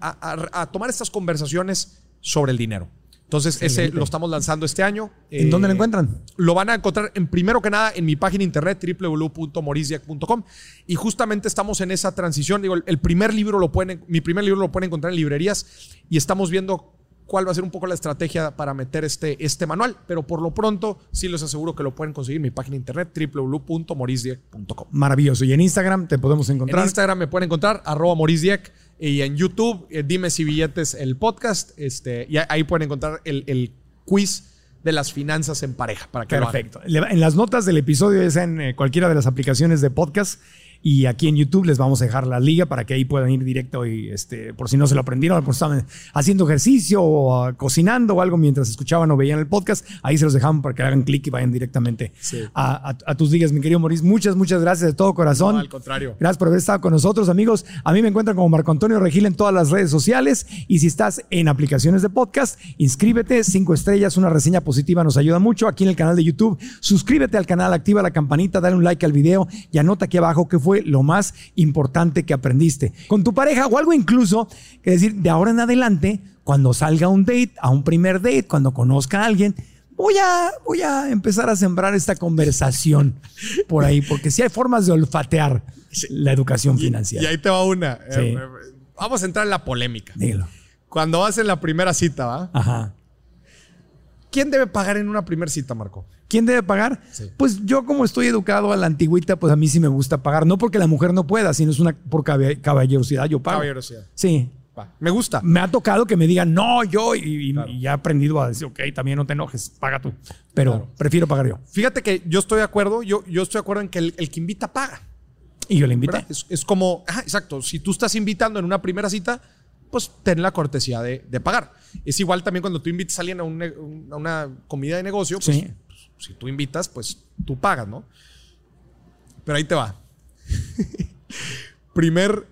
a, a- a tomar estas conversaciones sobre el dinero. Entonces, ese lo estamos lanzando este año. ¿En Eh, dónde lo encuentran? Lo van a encontrar en primero que nada en mi página internet www.morisdiac.com y justamente estamos en esa transición. Digo, el- primer libro lo pueden, mi primer libro lo pueden encontrar en librerías y estamos viendo cuál va a ser un poco la estrategia para meter este, este manual, pero por lo pronto sí les aseguro que lo pueden conseguir en mi página internet www.morisdiac.com. Maravilloso. Y en Instagram te podemos En encontrar. Instagram me pueden encontrar arroba morisdiac y en YouTube eh, dime si billetes el podcast este, y ahí pueden encontrar el, el quiz de las finanzas en pareja para que. Perfecto. En las notas del episodio es en eh, cualquiera de las aplicaciones de podcast y aquí en YouTube les vamos a dejar la liga para que ahí puedan ir directo y este, por si no se lo aprendieron, por si estaban haciendo ejercicio o ah, cocinando o algo mientras escuchaban o veían el podcast, ahí se los dejamos para que hagan clic y vayan directamente Sí. a, a- a tus ligas, mi querido Maurice. Muchas, muchas gracias de todo corazón. No, al contrario. Gracias por haber estado con nosotros, amigos. A mí me encuentran como Marco Antonio Regil en todas las redes sociales. Y si estás en aplicaciones de podcast, inscríbete, cinco estrellas, una reseña positiva nos ayuda mucho. Aquí en el canal de YouTube, suscríbete al canal, activa la campanita, dale un like al video y anota aquí abajo qué fue lo más importante que aprendiste con tu pareja o algo incluso que decir de ahora en adelante, cuando salga a un date, a un primer date, cuando conozca a alguien. Voy a, voy a empezar a sembrar esta conversación por ahí, porque sí hay formas de olfatear la educación financiera. Y ahí te va una. Sí. Eh, eh, vamos a entrar en la polémica. Dígalo. Cuando vas en la primera cita, ¿va? Ajá. ¿Quién debe pagar en una primera cita, Marco? ¿Quién debe pagar? Sí. Pues yo como estoy educado a la antigüita, pues a mí sí me gusta pagar. No porque la mujer no pueda, sino es una por caballerosidad, yo pago. Caballerosidad. Sí. Va. Me gusta. Me ha tocado que me digan, no, yo, y, Claro. y he aprendido a decir, ok, también no te enojes, paga tú. Pero Claro. prefiero pagar yo. Fíjate que yo estoy de acuerdo, yo, yo estoy de acuerdo en que el, el que invita paga. Y yo le invité. Es, es como, ajá, exacto, si tú estás invitando en una primera cita, pues ten la cortesía de, de pagar. Es igual también cuando tú invitas a alguien a, un- a una comida de negocio, pues, Sí. Si tú invitas, pues tú pagas, ¿no? Pero ahí te va. primer,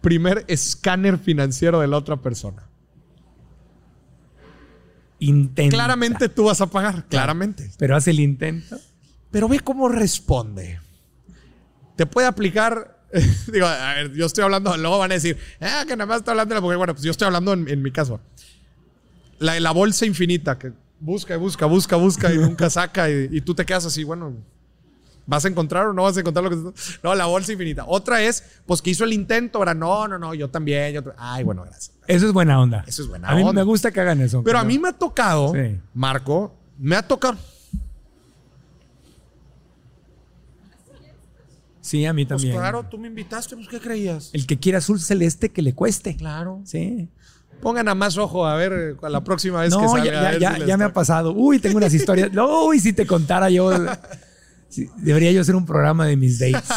primer escáner financiero de la otra persona. Intenta. Claramente tú vas a pagar, claramente. Pero hace el intento. Pero ve cómo responde. Te puede aplicar. digo, a ver, yo estoy hablando, luego van a decir, ah, que nada más está hablando de la mujer. Bueno, pues yo estoy hablando en, en mi caso. La, la bolsa infinita, que busca y busca, busca, busca y nunca saca. Y, y tú te quedas así, bueno, ¿vas a encontrar o no vas a encontrar lo que No, la bolsa infinita. Otra es, pues que hizo el intento, ahora no, no, no, yo también. Yo, Ay, bueno, gracias. Eso es buena onda. Eso es buena A mí onda. me gusta que hagan eso. Pero a mí me ha tocado, Sí. Marco, me ha tocado. Sí, a mí Pues también. claro, tú me invitaste, pues ¿qué creías? El que quiera azul celeste, que le cueste. Claro. Sí. Pongan a más ojo a ver a la próxima vez que salga. ya, ya, ver ya, si les ya me ha pasado. Uy, tengo unas historias. Uy, si te contara yo. sí, debería yo hacer un programa de mis dates.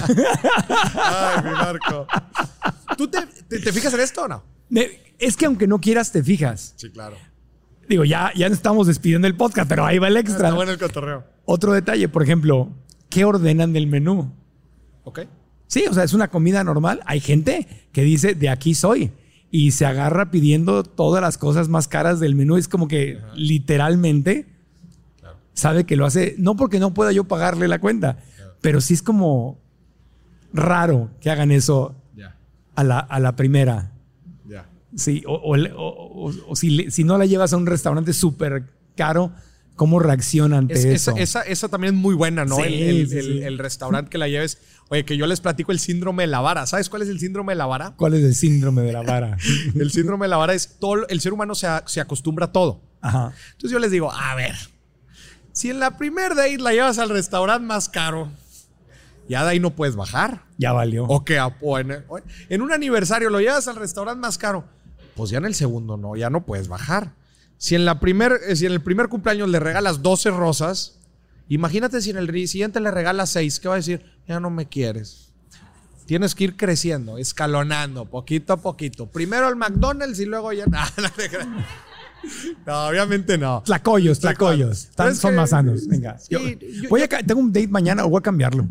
Ay, mi Marco. ¿Tú te, te- te fijas en esto o no? Es que aunque no quieras, te fijas. Sí, claro. Digo, ya, ya estamos despidiendo el podcast, pero ahí va el extra. Está bueno el cotorreo. Otro detalle, por ejemplo, ¿qué ordenan del menú? Ok. Sí, o sea, es una comida normal. Hay gente que dice, de aquí soy. Y se agarra pidiendo todas las cosas más caras del menú. Es como que literalmente sabe que lo hace, no porque no pueda yo pagarle la cuenta, pero sí es como raro que hagan eso a la, a la primera. Sí, o, o o- o- si, si no la llevas a un restaurante súper caro, ¿cómo reacciona ante Es- eso? esa, esa, esa también es muy buena, ¿no? Sí, el, el- sí, el- sí. el restaurante que la lleves. Oye, que yo les platico el síndrome de la vara. ¿Sabes cuál es el síndrome de la vara? ¿Cuál es el síndrome de la vara? El síndrome de la vara es todo. El ser humano se, a- se acostumbra a todo. Ajá. Entonces yo les digo, a ver, si en la primer date la llevas al restaurante más caro, ya de ahí no puedes bajar. Ya valió. O que en, en un aniversario lo llevas al restaurante más caro, pues ya en el segundo no, ya no puedes bajar. Si en, la primer, eh, si en el primer cumpleaños le regalas 12 rosas, imagínate si en el siguiente le regalas 6, ¿qué va a decir? Ya no me quieres. Tienes que ir creciendo, escalonando, poquito a poquito. Primero el McDonald's y luego ya... No, obviamente no. Tlacoyos, tlacoyos. Tan- son que- más sanos. Venga. Sí, Yo- yo- voy a, tengo un date mañana, voy a cambiarlo.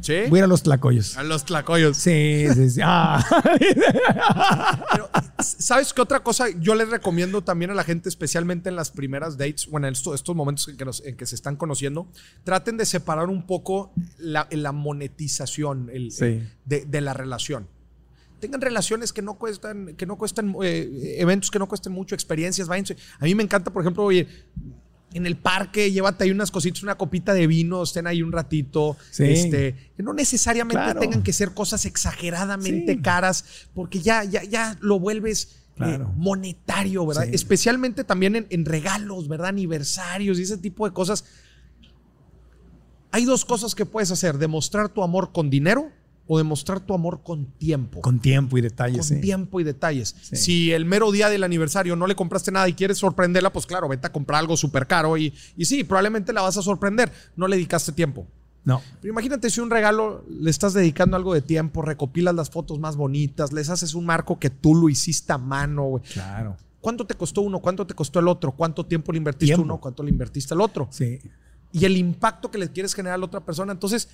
¿Sí? Voy a ir a los tlacoyos. A los tlacoyos. Sí, sí, sí. Ah. Pero, ¿sabes qué otra cosa yo les recomiendo también a la gente, especialmente en las primeras dates, bueno, en estos, estos momentos en que, nos- en que se están conociendo? Traten de separar un poco la, la monetización el- Sí. el- de, de la relación. Tengan relaciones que no cuestan, que no cuestan, eh, eventos que no cuesten mucho, experiencias, váyanse. A mí me encanta, por ejemplo, oye, en el parque, llévate ahí unas cositas, una copita de vino, estén ahí un ratito. Sí. Este, que no necesariamente Claro. tengan que ser cosas exageradamente Sí. caras, porque ya, ya, ya lo vuelves eh, monetario, ¿verdad? Sí. Especialmente también en, en regalos, ¿verdad? Aniversarios y ese tipo de cosas. Hay dos cosas que puedes hacer: demostrar tu amor con dinero o demostrar tu amor con tiempo Con tiempo y detalles. con sí. tiempo y detalles. Sí. Si el mero día del aniversario no le compraste nada y quieres sorprenderla, pues claro, vete a comprar algo súper caro y, y sí, probablemente la vas a sorprender. No le dedicaste tiempo. No. Pero imagínate si un regalo le estás dedicando algo de tiempo, recopilas las fotos más bonitas, les haces un marco que tú lo hiciste a mano, güey. Claro. ¿Cuánto te costó uno? ¿Cuánto te costó el otro? ¿Cuánto tiempo le invertiste Tiempo. uno? ¿Cuánto le invertiste al otro? Sí. Y el impacto que le quieres generar a la otra persona. Entonces,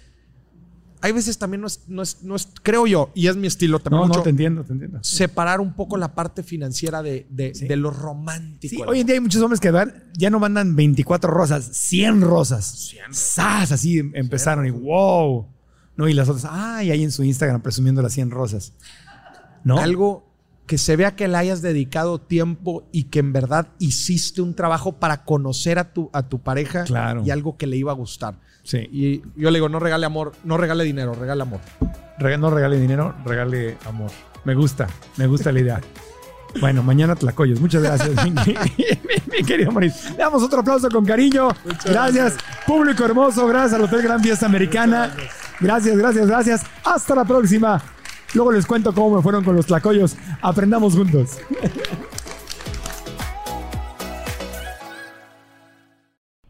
hay veces también no es, no es, no es creo yo, y es mi estilo también No, mucho, no, te entiendo, te entiendo. separar un poco la parte financiera de, de, Sí. de lo romántico. Sí, hoy en día hay muchos hombres que dan- ya no mandan 24 rosas, 100 rosas. 100. ¡Sas! Así em- empezaron y wow. No, y las otras, ay, ahí en su Instagram presumiendo las 100 rosas. ¿No? Algo que se vea que le hayas dedicado tiempo y que en verdad hiciste un trabajo para conocer a tu, a tu pareja Claro. y algo que le iba a gustar. Sí. Y yo le digo, no regale amor, no regale dinero, regale amor. No regale dinero, regale amor. Me gusta, me gusta la idea. Bueno, mañana Tlacoyos. Muchas gracias, mi, querido Mauricio. Le damos otro aplauso con cariño. Gracias, público hermoso. Gracias al Hotel Gran Fiesta Americana. Gracias, gracias, gracias. Hasta la próxima. Luego les cuento cómo me fueron con los Tlacoyos. Aprendamos juntos.